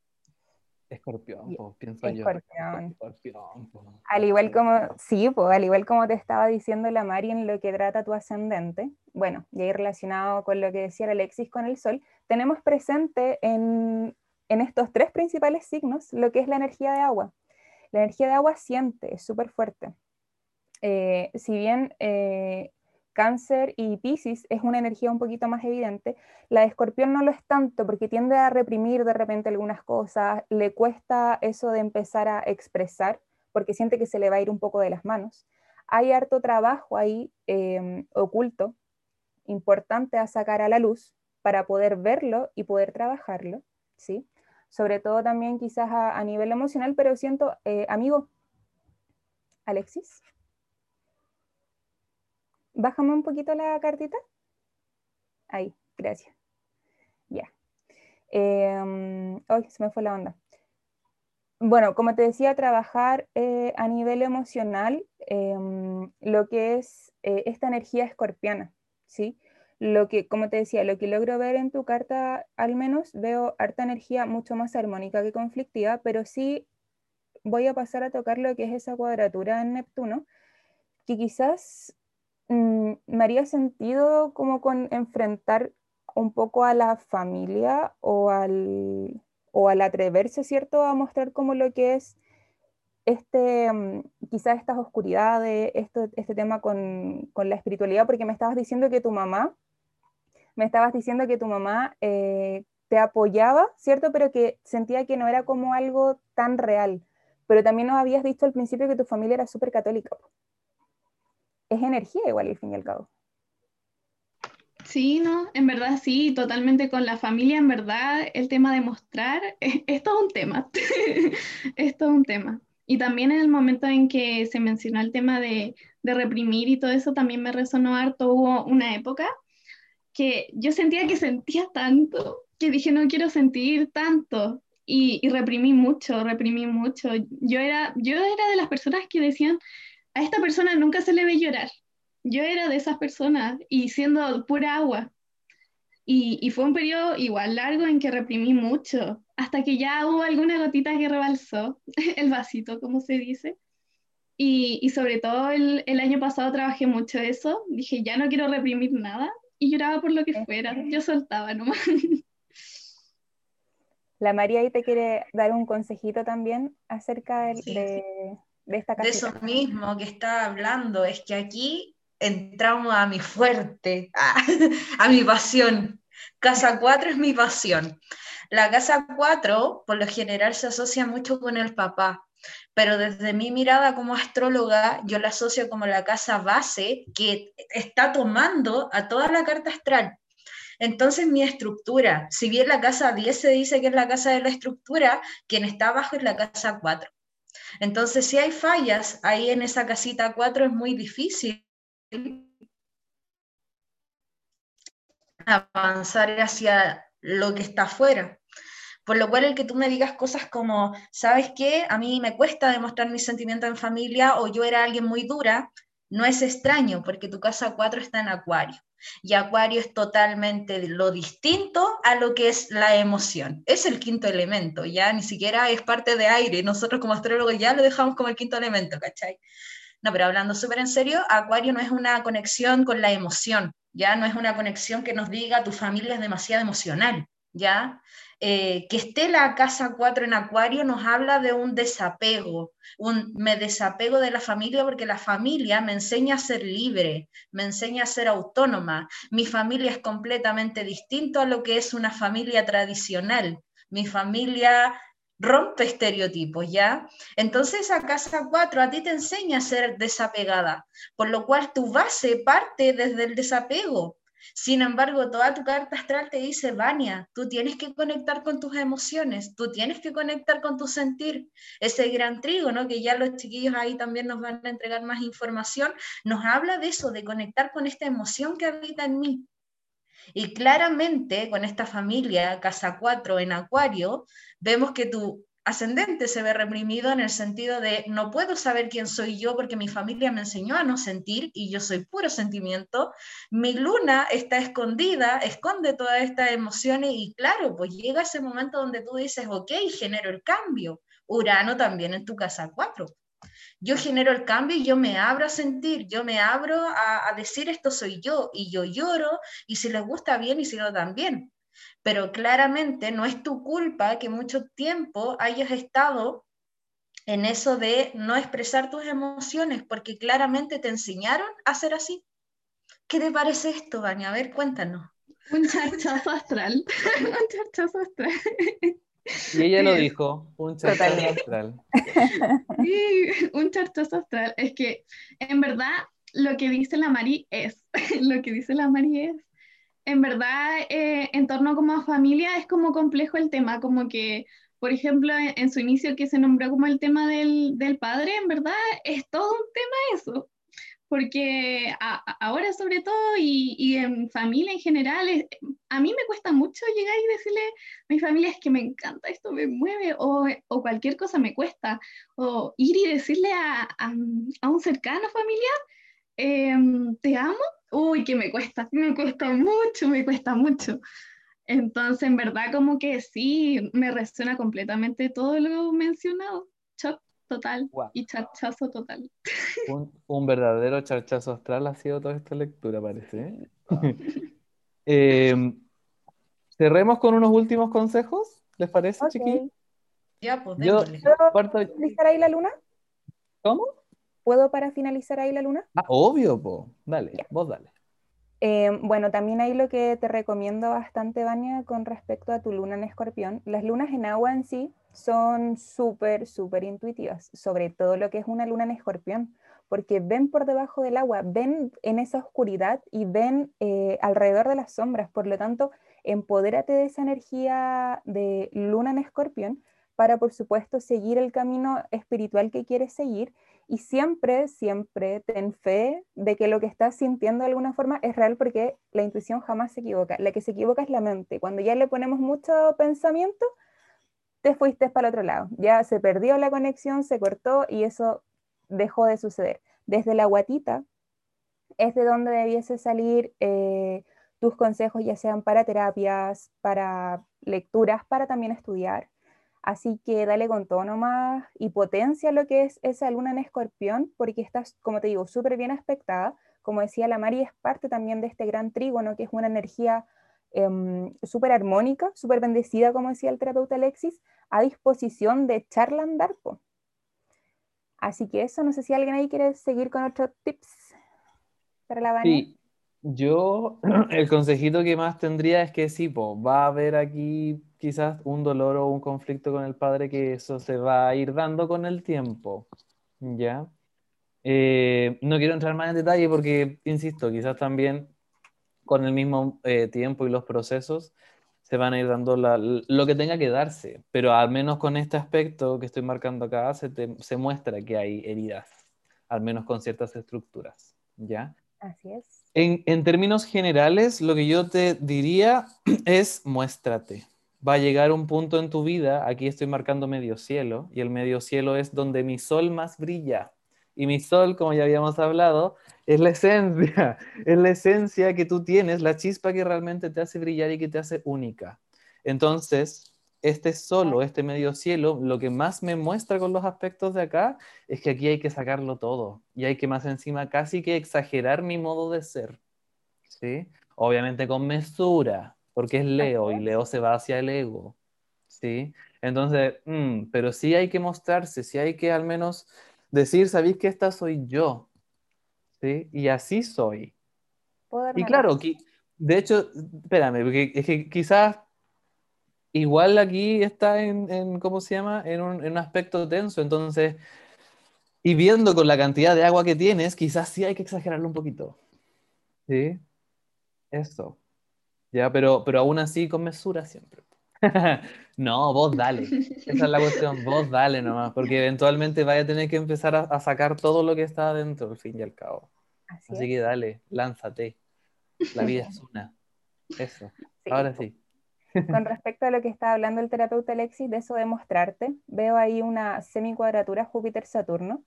Escorpión, pues, pienso yo.
Escorpión.
Escorpión, po.
Al igual como, sí, pues, al igual como te estaba diciendo la Mari en lo que trata tu ascendente, bueno, y ahí relacionado con lo que decía Alexis con el Sol, tenemos presente en, en estos tres principales signos lo que es la energía de agua. La energía de agua siente, es súper fuerte. Eh, si bien eh, Cáncer y Piscis es una energía un poquito más evidente, la de Escorpión no lo es tanto porque tiende a reprimir de repente algunas cosas, le cuesta eso de empezar a expresar porque siente que se le va a ir un poco de las manos. Hay harto trabajo ahí em, oculto, importante a sacar a la luz para poder verlo y poder trabajarlo, ¿sí? Sobre todo también quizás a, a nivel emocional, pero siento, eh, amigo, Alexis. Bájame un poquito la cartita. Ahí, gracias. Ya. Hoy se me fue la onda. Bueno, como te decía, trabajar eh, a nivel emocional em, lo que es eh, esta energía escorpiana, ¿sí? Lo que, como te decía, lo que logro ver en tu carta, al menos veo harta energía mucho más armónica que conflictiva, pero sí voy a pasar a tocar lo que es esa cuadratura en Neptuno, que quizás Mm, me haría sentido como con enfrentar un poco a la familia o al, o al atreverse, ¿cierto?, a mostrar como lo que es este, mm, quizás estas oscuridades, este tema con, con, la espiritualidad, porque me estabas diciendo que tu mamá, me estabas diciendo que tu mamá eh, te apoyaba, ¿cierto? Pero que sentía que no era como algo tan real. Pero también nos habías dicho al principio que tu familia era súper católica es energía igual al fin y al cabo.
Sí, no, en verdad sí, totalmente con la familia, en verdad el tema de mostrar es, todo un tema, es todo un tema. Y también en el momento en que se mencionó el tema de, de reprimir y todo eso, también me resonó harto, hubo una época que yo sentía que sentía tanto, que dije no quiero sentir tanto, y, y, reprimí mucho, reprimí mucho. Yo era, yo era de las personas que decían, a esta persona nunca se le ve llorar. Yo era de esas personas y siendo pura agua. Y, fue un periodo igual largo en que reprimí mucho, hasta que ya hubo alguna gotita que rebalsó, el vasito, como se dice. Y, sobre todo el, el, año pasado trabajé mucho eso, dije, ya no quiero reprimir nada, y lloraba por lo que fuera, yo soltaba nomás.
La María ahí te quiere dar un consejito también acerca de, de
eso mismo que estaba hablando, es que aquí entramos a mi fuerte, a, mi pasión. Casa 4 es mi pasión. La casa 4, por lo general, se asocia mucho con el papá, pero desde mi mirada como astróloga, yo la asocio como la casa base que está tomando a toda la carta astral. Entonces, mi estructura, si bien la casa 10 se dice que es la casa de la estructura, quien está abajo es la casa 4. Entonces, si hay fallas ahí en esa casita 4 es muy difícil avanzar hacia lo que está afuera. Por lo cual el que tú me digas cosas como, ¿sabes qué? A mí me cuesta demostrar mis sentimientos en familia o yo era alguien muy dura, no es extraño porque tu casa 4 está en acuario. Y Acuario es totalmente lo distinto a lo que es la emoción. Es el quinto elemento, ya ni siquiera es parte de aire. Nosotros como astrólogos ya lo dejamos como el quinto elemento, ¿cachai? No, pero hablando súper en serio, Acuario no es una conexión con la emoción, ya no es una conexión que nos diga tu familia es demasiado emocional, ya eh, que esté la casa 4 en Acuario nos habla de un desapego, un me desapego de la familia porque la familia me enseña a ser libre, me enseña a ser autónoma. Mi familia es completamente distinto a lo que es una familia tradicional. Mi familia rompe estereotipos, ¿ya? Entonces a casa 4 a ti te enseña a ser desapegada, por lo cual tu base parte desde el desapego. Sin embargo, toda tu carta astral te dice, Vania, tú tienes que conectar con tus emociones, tú tienes que conectar con tu sentir. Ese gran trigo, ¿no? que ya los chiquillos ahí también nos van a entregar más información, nos habla de eso, de conectar con esta emoción que habita en mí. Y claramente con esta familia, Casa 4 en Acuario, vemos que tu ascendente se ve reprimido en el sentido de no puedo saber quién soy yo porque mi familia me enseñó a no sentir y yo soy puro sentimiento. Mi luna está escondida, esconde todas estas emociones y claro, pues llega ese momento donde tú dices, ok, genero el cambio. Urano también en tu casa 4. Yo genero el cambio y yo me abro a sentir, yo me abro a, a decir esto soy yo y yo lloro y si les gusta bien y si no también pero claramente no es tu culpa que mucho tiempo hayas estado en eso de no expresar tus emociones, porque claramente te enseñaron a ser así. ¿Qué te parece esto, Vania? A ver, cuéntanos.
Un charchazo astral. un charchazo astral.
Y ella lo dijo, un charchazo astral.
Sí, un charchazo astral. Es que, en verdad, lo que dice la Mari es, lo que dice la Mari es, en verdad, eh, en torno como a familia es como complejo el tema, como que, por ejemplo, en, su inicio que se nombró como el tema del, del, padre, en verdad es todo un tema eso, porque ahora sobre todo y, y, en familia en general, a mí me cuesta mucho llegar y decirle a mi familia es que me encanta, esto me mueve, o, o cualquier cosa me cuesta, o ir y decirle a, a, a un cercano familiar, Em, te amo, uy, que me cuesta, me cuesta mucho, me cuesta mucho. Entonces, en verdad, como que sí, me resuena completamente todo lo mencionado. Shock total y charchazo total.
Un, verdadero charchazo astral ha sido toda esta lectura, parece. eh, cerremos con unos últimos consejos, ¿les parece, okay.
Ya, pues,
Yo, ¿Puedo ahí la luna?
¿Cómo?
¿Puedo para finalizar ahí la luna?
Ah, obvio, po. Dale, vos dale.
Eh, bueno, también hay lo que te recomiendo bastante, Vania, con respecto a tu luna en escorpión. Las lunas en agua en sí son súper, súper intuitivas, sobre todo lo que es una luna en escorpión, porque ven por debajo del agua, ven en esa oscuridad y ven eh, alrededor de las sombras. Por lo tanto, empodérate de esa energía de luna en escorpión para, por supuesto, seguir el camino espiritual que quieres seguir y siempre, siempre ten fe de que lo que estás sintiendo de alguna forma es real porque la intuición jamás se equivoca. La que se equivoca es la mente. Cuando ya le ponemos mucho pensamiento, te fuiste para el otro lado. Ya se perdió la conexión, se cortó y eso dejó de suceder. Desde la guatita es de donde debiese salir eh, tus consejos, ya sean para terapias, para lecturas, para también estudiar. Así que dale con todo nomás y potencia lo que es esa luna en escorpión, porque estás, como te digo, súper bien aspectada. Como decía la Mari, es parte también de este gran trígono, que es una energía eh, súper armónica, súper bendecida, como decía el terapeuta Alexis, a disposición de echarla a andar. Así que eso, no sé si alguien ahí quiere seguir con otros tips para la Vania.
Sí, yo el consejito que más tendría es que sí, va a haber aquí quizás un dolor o un conflicto con el padre que eso se va a ir dando con el tiempo, ¿ya? Eh, no quiero entrar más en detalle porque, insisto, quizás también con el mismo eh, tiempo y los procesos se van a ir dando lo que tenga que darse, pero al menos con este aspecto que estoy marcando acá se, se muestra que hay heridas, al menos con ciertas estructuras, ¿ya?
Así es.
En, términos generales, lo que yo te diría es muéstrate, va a llegar un punto en tu vida, aquí estoy marcando medio cielo, y el medio cielo es donde mi sol más brilla. Y mi sol, como ya habíamos hablado, es la esencia, es la esencia que tú tienes, la chispa que realmente te hace brillar y que te hace única. Entonces, este solo, este medio cielo, lo que más me muestra con los aspectos de acá es que aquí hay que sacarlo todo y hay que más encima casi que exagerar mi modo de ser. ¿Sí? Obviamente con mesura, porque es Leo y Leo se va hacia el ego, ¿sí? Entonces, mm, pero sí hay que mostrarse, sí hay que al menos decir, ¿sabéis que esta soy yo? ¿Sí? Y así soy. Y claro, de hecho, espérame, porque es que quizás igual aquí está en, ¿cómo se llama? En un, en un aspecto tenso, entonces, y viendo con la cantidad de agua que tienes, quizás sí hay que exagerarlo un poquito. ¿Sí? Eso. Ya, pero, pero aún así con mesura siempre. no, vos dale. Esa es la cuestión, vos dale nomás, porque eventualmente vaya a tener que empezar a, sacar todo lo que está adentro, al fin y al cabo. Así, que dale, lánzate. La vida es una. Eso. Ahora sí.
Con respecto a lo que está hablando el terapeuta Alexis, de eso de mostrarte, veo ahí una semicuadratura Júpiter-Saturno.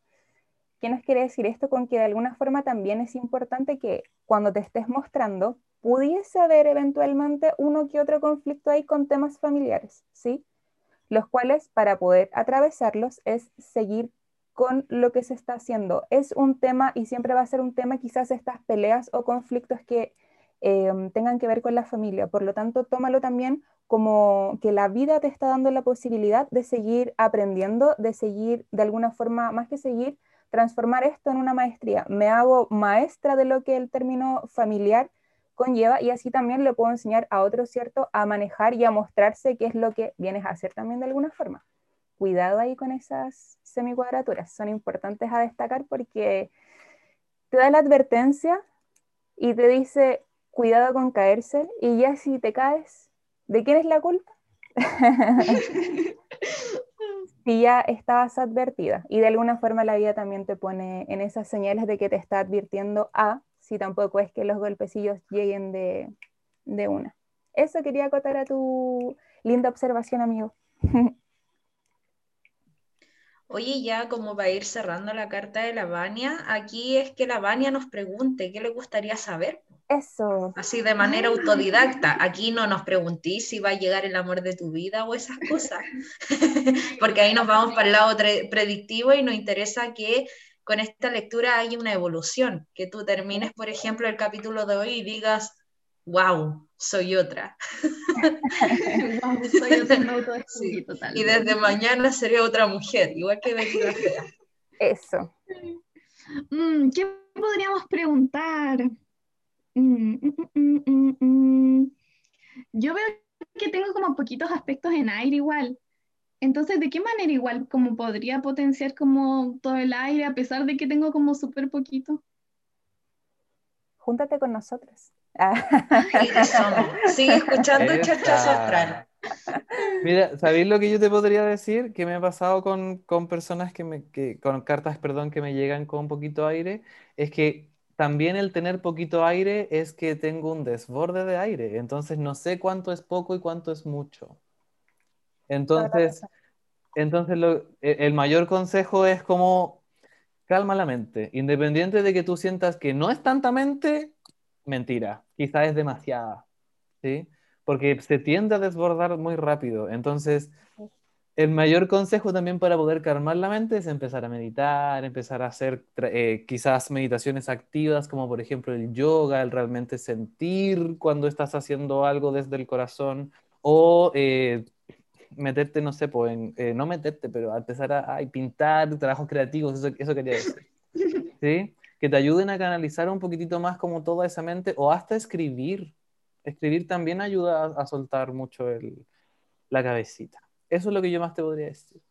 ¿Qué nos quiere decir esto? Con que de alguna forma también es importante que cuando te estés mostrando, pudiese haber eventualmente uno que otro conflicto ahí con temas familiares, ¿sí? Los cuales para poder atravesarlos es seguir con lo que se está haciendo. Es un tema y siempre va a ser un tema quizás estas peleas o conflictos que Em, tengan que ver con la familia. Por lo tanto, tómalo también como que la vida te está dando la posibilidad de seguir aprendiendo, de seguir de alguna forma, más que seguir, transformar esto en una maestría. Me hago maestra de lo que el término familiar conlleva y así también le puedo enseñar a otros, ¿cierto?, a manejar y a mostrarse qué es lo que vienes a hacer también de alguna forma. Cuidado ahí con esas semicuadraturas, son importantes a destacar porque te da la advertencia y te dice, cuidado con caerse y ya si te caes, ¿de quién es la culpa? si ya estabas advertida y de alguna forma la vida también te pone en esas señales de que te está advirtiendo a, si tampoco es que los golpecillos lleguen de, de una. Eso quería acotar a tu linda observación, amigo.
Oye, ya como va a ir cerrando la carta de la Vania, aquí es que la Vania nos pregunte qué le gustaría saber.
Eso.
Así de manera autodidacta. Aquí no nos preguntís si va a llegar el amor de tu vida o esas cosas. Porque ahí nos vamos para el lado predictivo y nos interesa que con esta lectura haya una evolución. Que tú termines, por ejemplo, el capítulo de hoy y digas, wow, soy otra. soy otra Y desde mañana seré otra mujer, igual que Betty.
Eso.
Mm, ¿Qué podríamos preguntar? Mm, mm, mm, Yo veo que tengo como poquitos aspectos en aire igual. Entonces, ¿de qué manera igual como podría potenciar como todo el aire a pesar de que tengo como súper poquito?
Júntate con nosotros.
Sigue escuchando Chachazo Astral.
Mira, ¿sabéis lo que yo te podría decir? Que me ha pasado con, con personas que me, que, con cartas, perdón, que me llegan con un poquito aire, es que también el tener poquito aire es que tengo un desborde de aire, entonces no sé cuánto es poco y cuánto es mucho. Entonces, entonces e, el mayor consejo es como calma la mente, independiente de que tú sientas que no es tanta mente, mentira, quizá es demasiada, ¿sí? Porque se tiende a desbordar muy rápido, entonces el mayor consejo también para poder calmar la mente es empezar a meditar, empezar a hacer eh, quizás meditaciones activas, como por ejemplo el yoga, el realmente sentir cuando estás haciendo algo desde el corazón, o eh, meterte, no sé, eh, no meterte, pero empezar a, pintar trabajos creativos, eso, quería decir. ¿Sí? Que te ayuden a canalizar un poquitito más como toda esa mente, o hasta escribir. Escribir también ayuda a, soltar mucho la cabecita. Eso es lo que yo más te podría decir.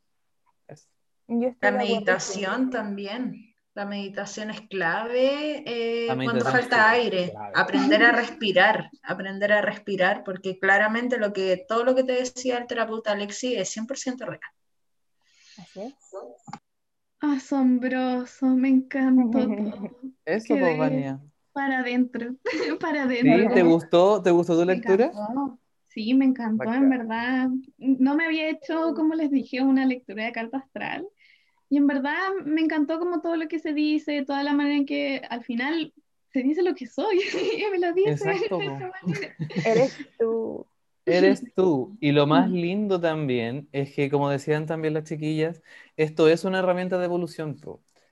La meditación también. La meditación es clave eh, cuando falta aire. Aprender a respirar, aprender a respirar, porque claramente lo que, todo lo que te decía el terapeuta Alexi es 100% real.
Así es.
Asombroso, me encantó
Eso, pues,
Para adentro, para adentro.
¿te gustó, ¿te gustó tu lectura?
Sí, me encantó, en verdad. No me había hecho, como les dije, una lectura de carta astral. Y en verdad me encantó como todo lo que se dice, toda la manera en que al final se dice lo que soy. y me lo dice.
Exacto.
Eres tú.
Eres tú. Y lo más lindo también es que, como decían también las chiquillas, esto es una herramienta de evolución.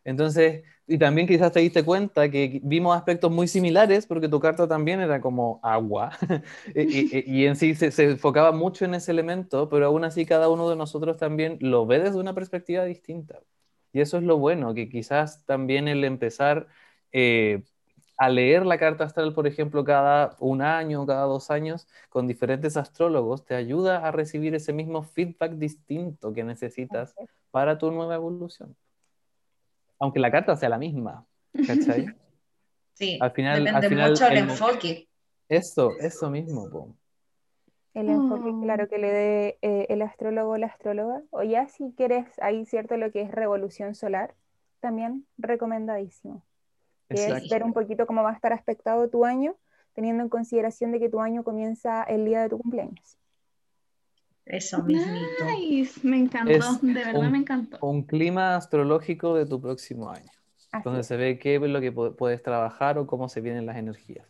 Entonces, y también quizás te diste cuenta que vimos aspectos muy similares porque tu carta también era como agua. Y, en sí se, enfocaba mucho en ese elemento, pero aún así cada uno de nosotros también lo ve desde una perspectiva distinta. Y eso es lo bueno, que quizás también el empezar eh, a leer la carta astral, por ejemplo, cada un año, cada dos años, con diferentes astrólogos, te ayuda a recibir ese mismo feedback distinto que necesitas para tu nueva evolución aunque la carta sea la misma. ¿Cachai?
Sí, al final, depende mucho del enfoque.
Eso, eso mismo.
El enfoque, oh. claro, que le dé eh, el astrólogo o la astróloga. O ya si quieres, ahí cierto lo que es revolución solar, también recomendadísimo. es ver un poquito cómo va a estar aspectado tu año, teniendo en consideración de que tu año comienza el día de tu cumpleaños.
Eso mismito.
Nice, me encantó,
Es
de verdad
un-
me encantó.
Un clima astrológico de tu próximo año,
Así
donde se ve qué es lo que pu- puedes trabajar o cómo se vienen las energías.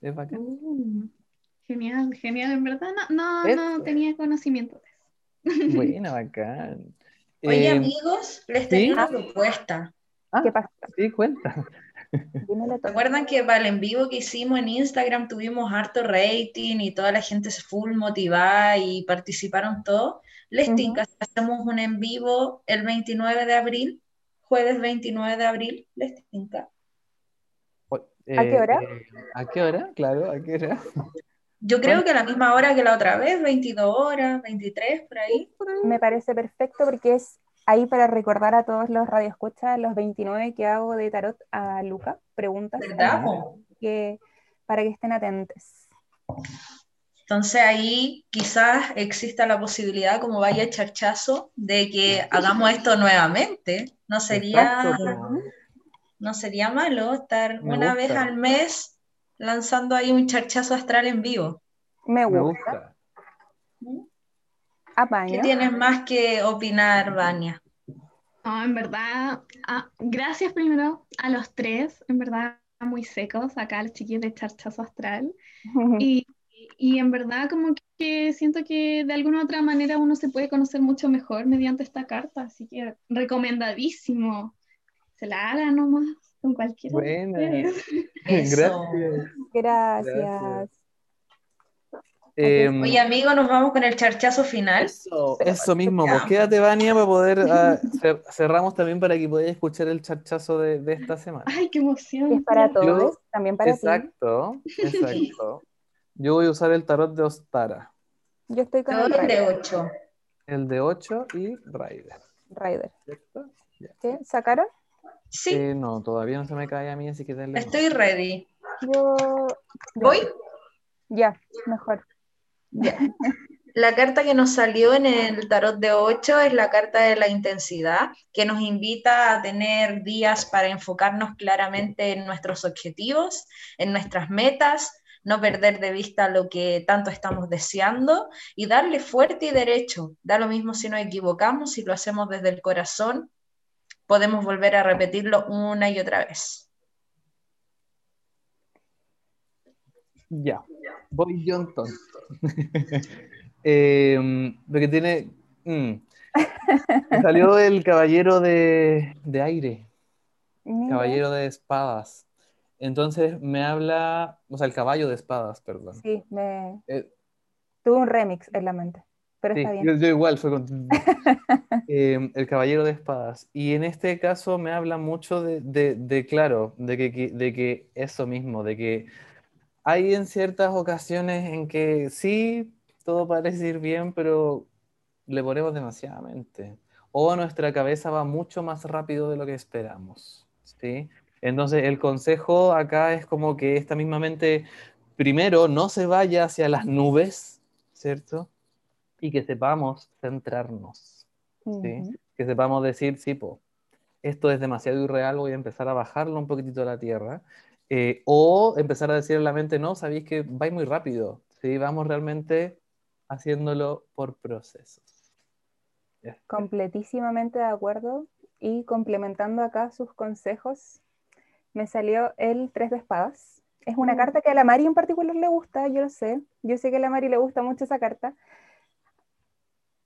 ¿Es bacán?
Uh, genial, genial, en verdad no, no, tenía conocimiento de eso.
Buena, bacán.
Oye,
Eh,
amigos, les
¿sí?
tenía una propuesta.
ah,
¿Qué pasa?
sí, cuenta.
¿Recuerdan que para el en vivo que hicimos en Instagram tuvimos harto rating y toda la gente se full motivada y participaron todos? Les
Ujú.
tinca si hacemos un en vivo el 29 de abril, jueves 29 de abril, les tinca.
O-
¿A qué hora?
eh, ¿A qué hora? Claro, ¿a qué hora?
Yo creo que a la misma hora que la otra vez, 22 horas, 23 por ahí.
Me parece perfecto porque es ahí para recordar a todos los radioescuchas los 29 que hago de tarot a Luca, preguntas que, para que estén atentos.
Entonces ahí quizás exista la posibilidad, como vaya charchazo, de que hagamos esto nuevamente. No sería,
Exacto,
no sería malo estar
Me
una vez
gusta.
al mes lanzando ahí un charchazo astral en vivo.
Me
Me
gusta.
¿Qué tienes más que opinar, Vania?
No, en verdad, ah, gracias primero a los tres, en verdad muy secos, acá los chiquillos de Charchazo Astral. Y, y en verdad como que siento que de alguna u otra manera uno se puede conocer mucho mejor mediante esta carta, así que recomendadísimo. Se la hagan nomás con cualquiera de
Buena.
ustedes.
Eso.
Gracias.
Gracias.
Gracias. Em,
Oye, amigo, nos vamos con el charchazo final.
Eso, eso mismo, pues quédate, Vania, para poder. ah, cer- cerramos también para que podáis escuchar el charchazo de, de esta semana.
Ay, qué emoción.
Es para
Yo-
todos, también para ti.
Exacto, exacto. Yo voy a usar el tarot de Ostara,
Yo estoy con el
el de
Rider.
8.
el de 8 y Raider.
Rider.
¿cierto?
¿Qué? ¿Sacaron?
Sí,
Eh, no, todavía no se me cae a mí, así que denle.
estoy ready.
Yo.
¿Voy?
Ya, mejor.
La carta que nos salió en el tarot de 8 es la carta de la intensidad, que nos invita a tener días para enfocarnos claramente en nuestros objetivos, en nuestras metas, no perder de vista lo que tanto estamos deseando y darle fuerte y derecho. Da lo mismo si nos equivocamos, si lo hacemos desde el corazón, podemos volver a repetirlo una y otra vez.
Ya, voy. Em, porque tiene. mm, salió el caballero de, de aire,
Mira,
caballero de espadas. Entonces me habla, o sea, el caballo de espadas, perdón.
Sí, me...
Eh,
tuve un remix en la mente, pero
Sí,
está bien.
yo, yo igual fue con Eh, el caballero de espadas. Y en este caso me habla mucho de, de- de, claro, de que- de que eso mismo, de que hay en ciertas ocasiones en que sí, todo parece ir bien, pero le ponemos demasiadamente. O nuestra cabeza va mucho más rápido de lo que esperamos. ¿sí? Entonces el consejo acá es como que esta misma mente, primero, no se vaya hacia las nubes, ¿cierto? Y que sepamos centrarnos. ¿sí?
Ujú.
Que sepamos decir, sí, po, esto es demasiado irreal, voy a empezar a bajarlo un poquitito a la tierra. Eh, o empezar a decir a la mente, no, sabéis que va muy rápido, ¿sí? Vamos realmente haciéndolo por procesos.
Completísimamente de acuerdo. Y complementando acá sus consejos, me salió el tres de espadas. Es una
Mm.
carta que a la Mari en particular le gusta, yo lo sé. Yo sé que a la Mari le gusta mucho esa carta.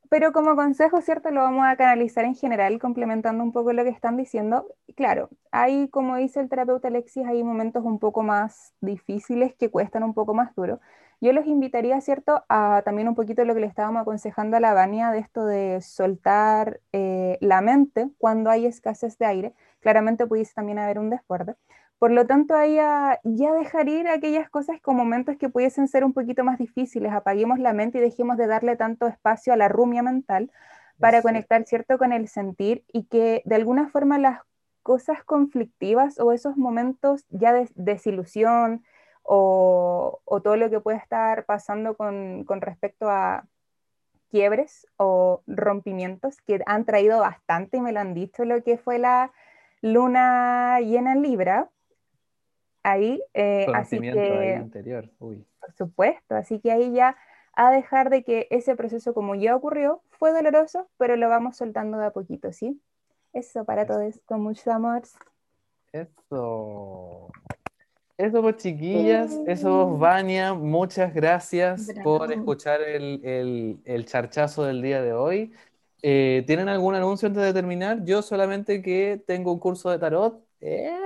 Pero como consejo, ¿cierto? Lo vamos a canalizar en general, complementando un poco lo que están diciendo. Claro, hay, como dice el terapeuta Alexis, hay momentos un poco más difíciles que cuestan un poco más duro. Yo los invitaría, ¿cierto?, a también un poquito lo que le estábamos aconsejando a la Vania de esto de soltar eh, la mente cuando hay escasez de aire. Claramente pudiese también haber un desborde. Por lo tanto, ahí a ya dejar ir aquellas cosas con momentos que pudiesen ser un poquito más difíciles. Apaguemos la mente y dejemos de darle tanto espacio a la rumia mental para conectar, ¿cierto?, con el sentir y que de alguna forma las cosas conflictivas o esos momentos ya de desilusión o, o todo lo que puede estar pasando con, con respecto a quiebres o rompimientos que han traído bastante y me lo han dicho lo que fue la luna llena en Libra. Ahí, eh, así que,
interior. Uy.
por supuesto, así que ahí ya a dejar de que ese proceso como ya ocurrió fue doloroso, pero lo vamos soltando de a poquito, ¿sí? Eso para todos, con mucho amor.
Eso. Eso pues chiquillas, eso pues, Vania, muchas gracias por escuchar el, el, el, charchazo del día de hoy. Eh, ¿Tienen algún anuncio antes de terminar? Yo solamente que tengo un curso de tarot. Eh,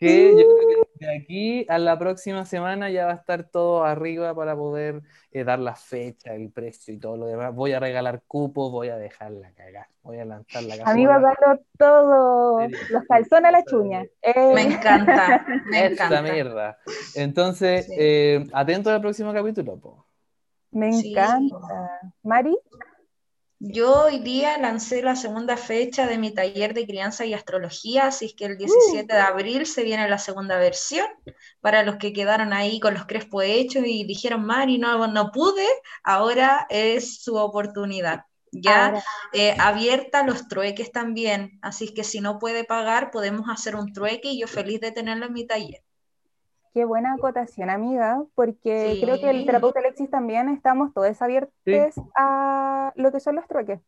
que yo creo que de aquí a la próxima semana ya va a estar todo arriba para poder eh, dar la fecha, el precio y todo lo demás. Voy a regalar cupos, voy a dejarla cagar, voy a lanzar la
casa. Amigo, darlo todo, los calzones a la chuña.
Eh. Me encanta, me
Esta mierda. Entonces, eh, atento al próximo capítulo.
Me encanta. ¿Mari?
Yo hoy día lancé la segunda fecha de mi taller de crianza y astrología, así es que el 17 de abril se viene la segunda versión. Para los que quedaron ahí con los crespos hechos y dijeron, Mari, no, no pude, ahora es su oportunidad. Ya eh, abierta los trueques también, así es que si no puede pagar, podemos hacer un trueque y yo feliz de tenerlo en mi taller.
Qué buena acotación, amiga, porque creo que el terapeuta Alexis también estamos todos abiertos a lo que son los trueques.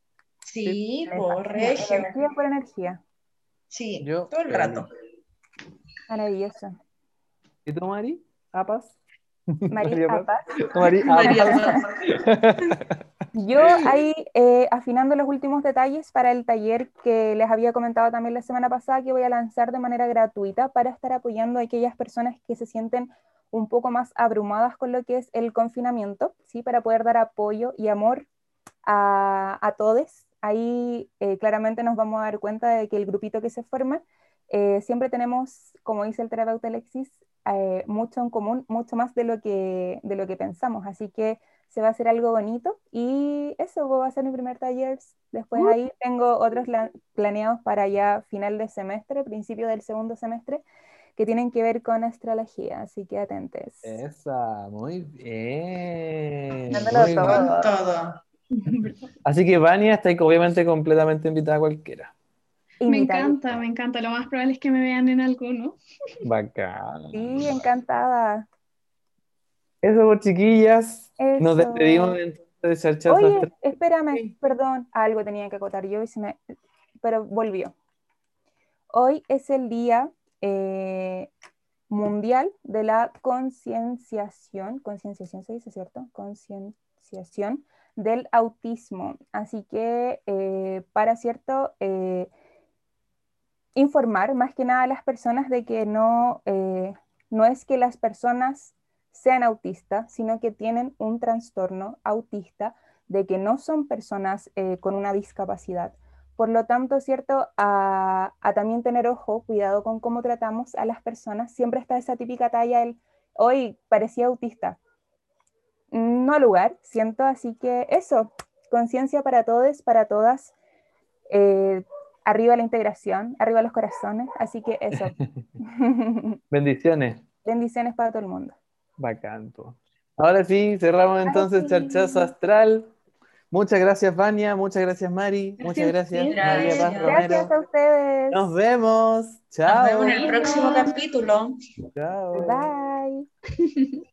Sí, por regio.
Energía por energía.
Sí, todo el rato.
Maravilloso.
¿Y tú, Mari? ¿Apas?
María Apas.
María
Yo ahí eh, afinando los últimos detalles para el taller que les había comentado también la semana pasada que voy a lanzar de manera gratuita para estar apoyando a aquellas personas que se sienten un poco más abrumadas con lo que es el confinamiento, ¿sí? para poder dar apoyo y amor a, a todos. Ahí eh, claramente nos vamos a dar cuenta de que el grupito que se forma, eh, siempre tenemos, como dice el terapeuta Alexis, mucho en común, mucho más de lo, que, de lo que pensamos. Así que se va a hacer algo bonito y eso va a ser mi primer taller. Después ahí tengo otros planeados para ya final de semestre, principio del segundo semestre, que tienen que ver con astrología, así que atentes.
Esa, muy bien.
Muy todo. todo.
Así que Vania está obviamente completamente invitada a cualquiera.
Me encanta, me encanta. Lo más probable es que me vean en alguno.
Bacán.
Sí, encantada.
Eso, por chiquillas. Nos despedimos entonces de
Oye, espérame, perdón, algo tenía que acotar yo, y se me... pero volvió. Hoy es el día eh, mundial de la concienciación, concienciación se dice, ¿cierto? Concienciación del autismo. Así que eh, para cierto, eh, informar más que nada a las personas de que no, no es que las personas sean autistas, sino que tienen un trastorno autista, de que no son personas eh, con una discapacidad. Por lo tanto, ¿cierto? A, también tener ojo, cuidado con cómo tratamos a las personas. Siempre está esa típica talla, el, hoy parecía autista. No lugar, siento, así que eso, conciencia para todos, para todas. Eh, arriba la integración, arriba los corazones, así que eso.
Bendiciones.
Bendiciones para todo el mundo.
Bacán. Ahora sí, cerramos entonces Charchazo Astral. Muchas gracias, Vania. Muchas gracias, Mari. Muchas gracias,
María Paz Romero. Gracias a ustedes.
Nos vemos. Chao.
Nos vemos en el próximo capítulo.
Chao.
Bye.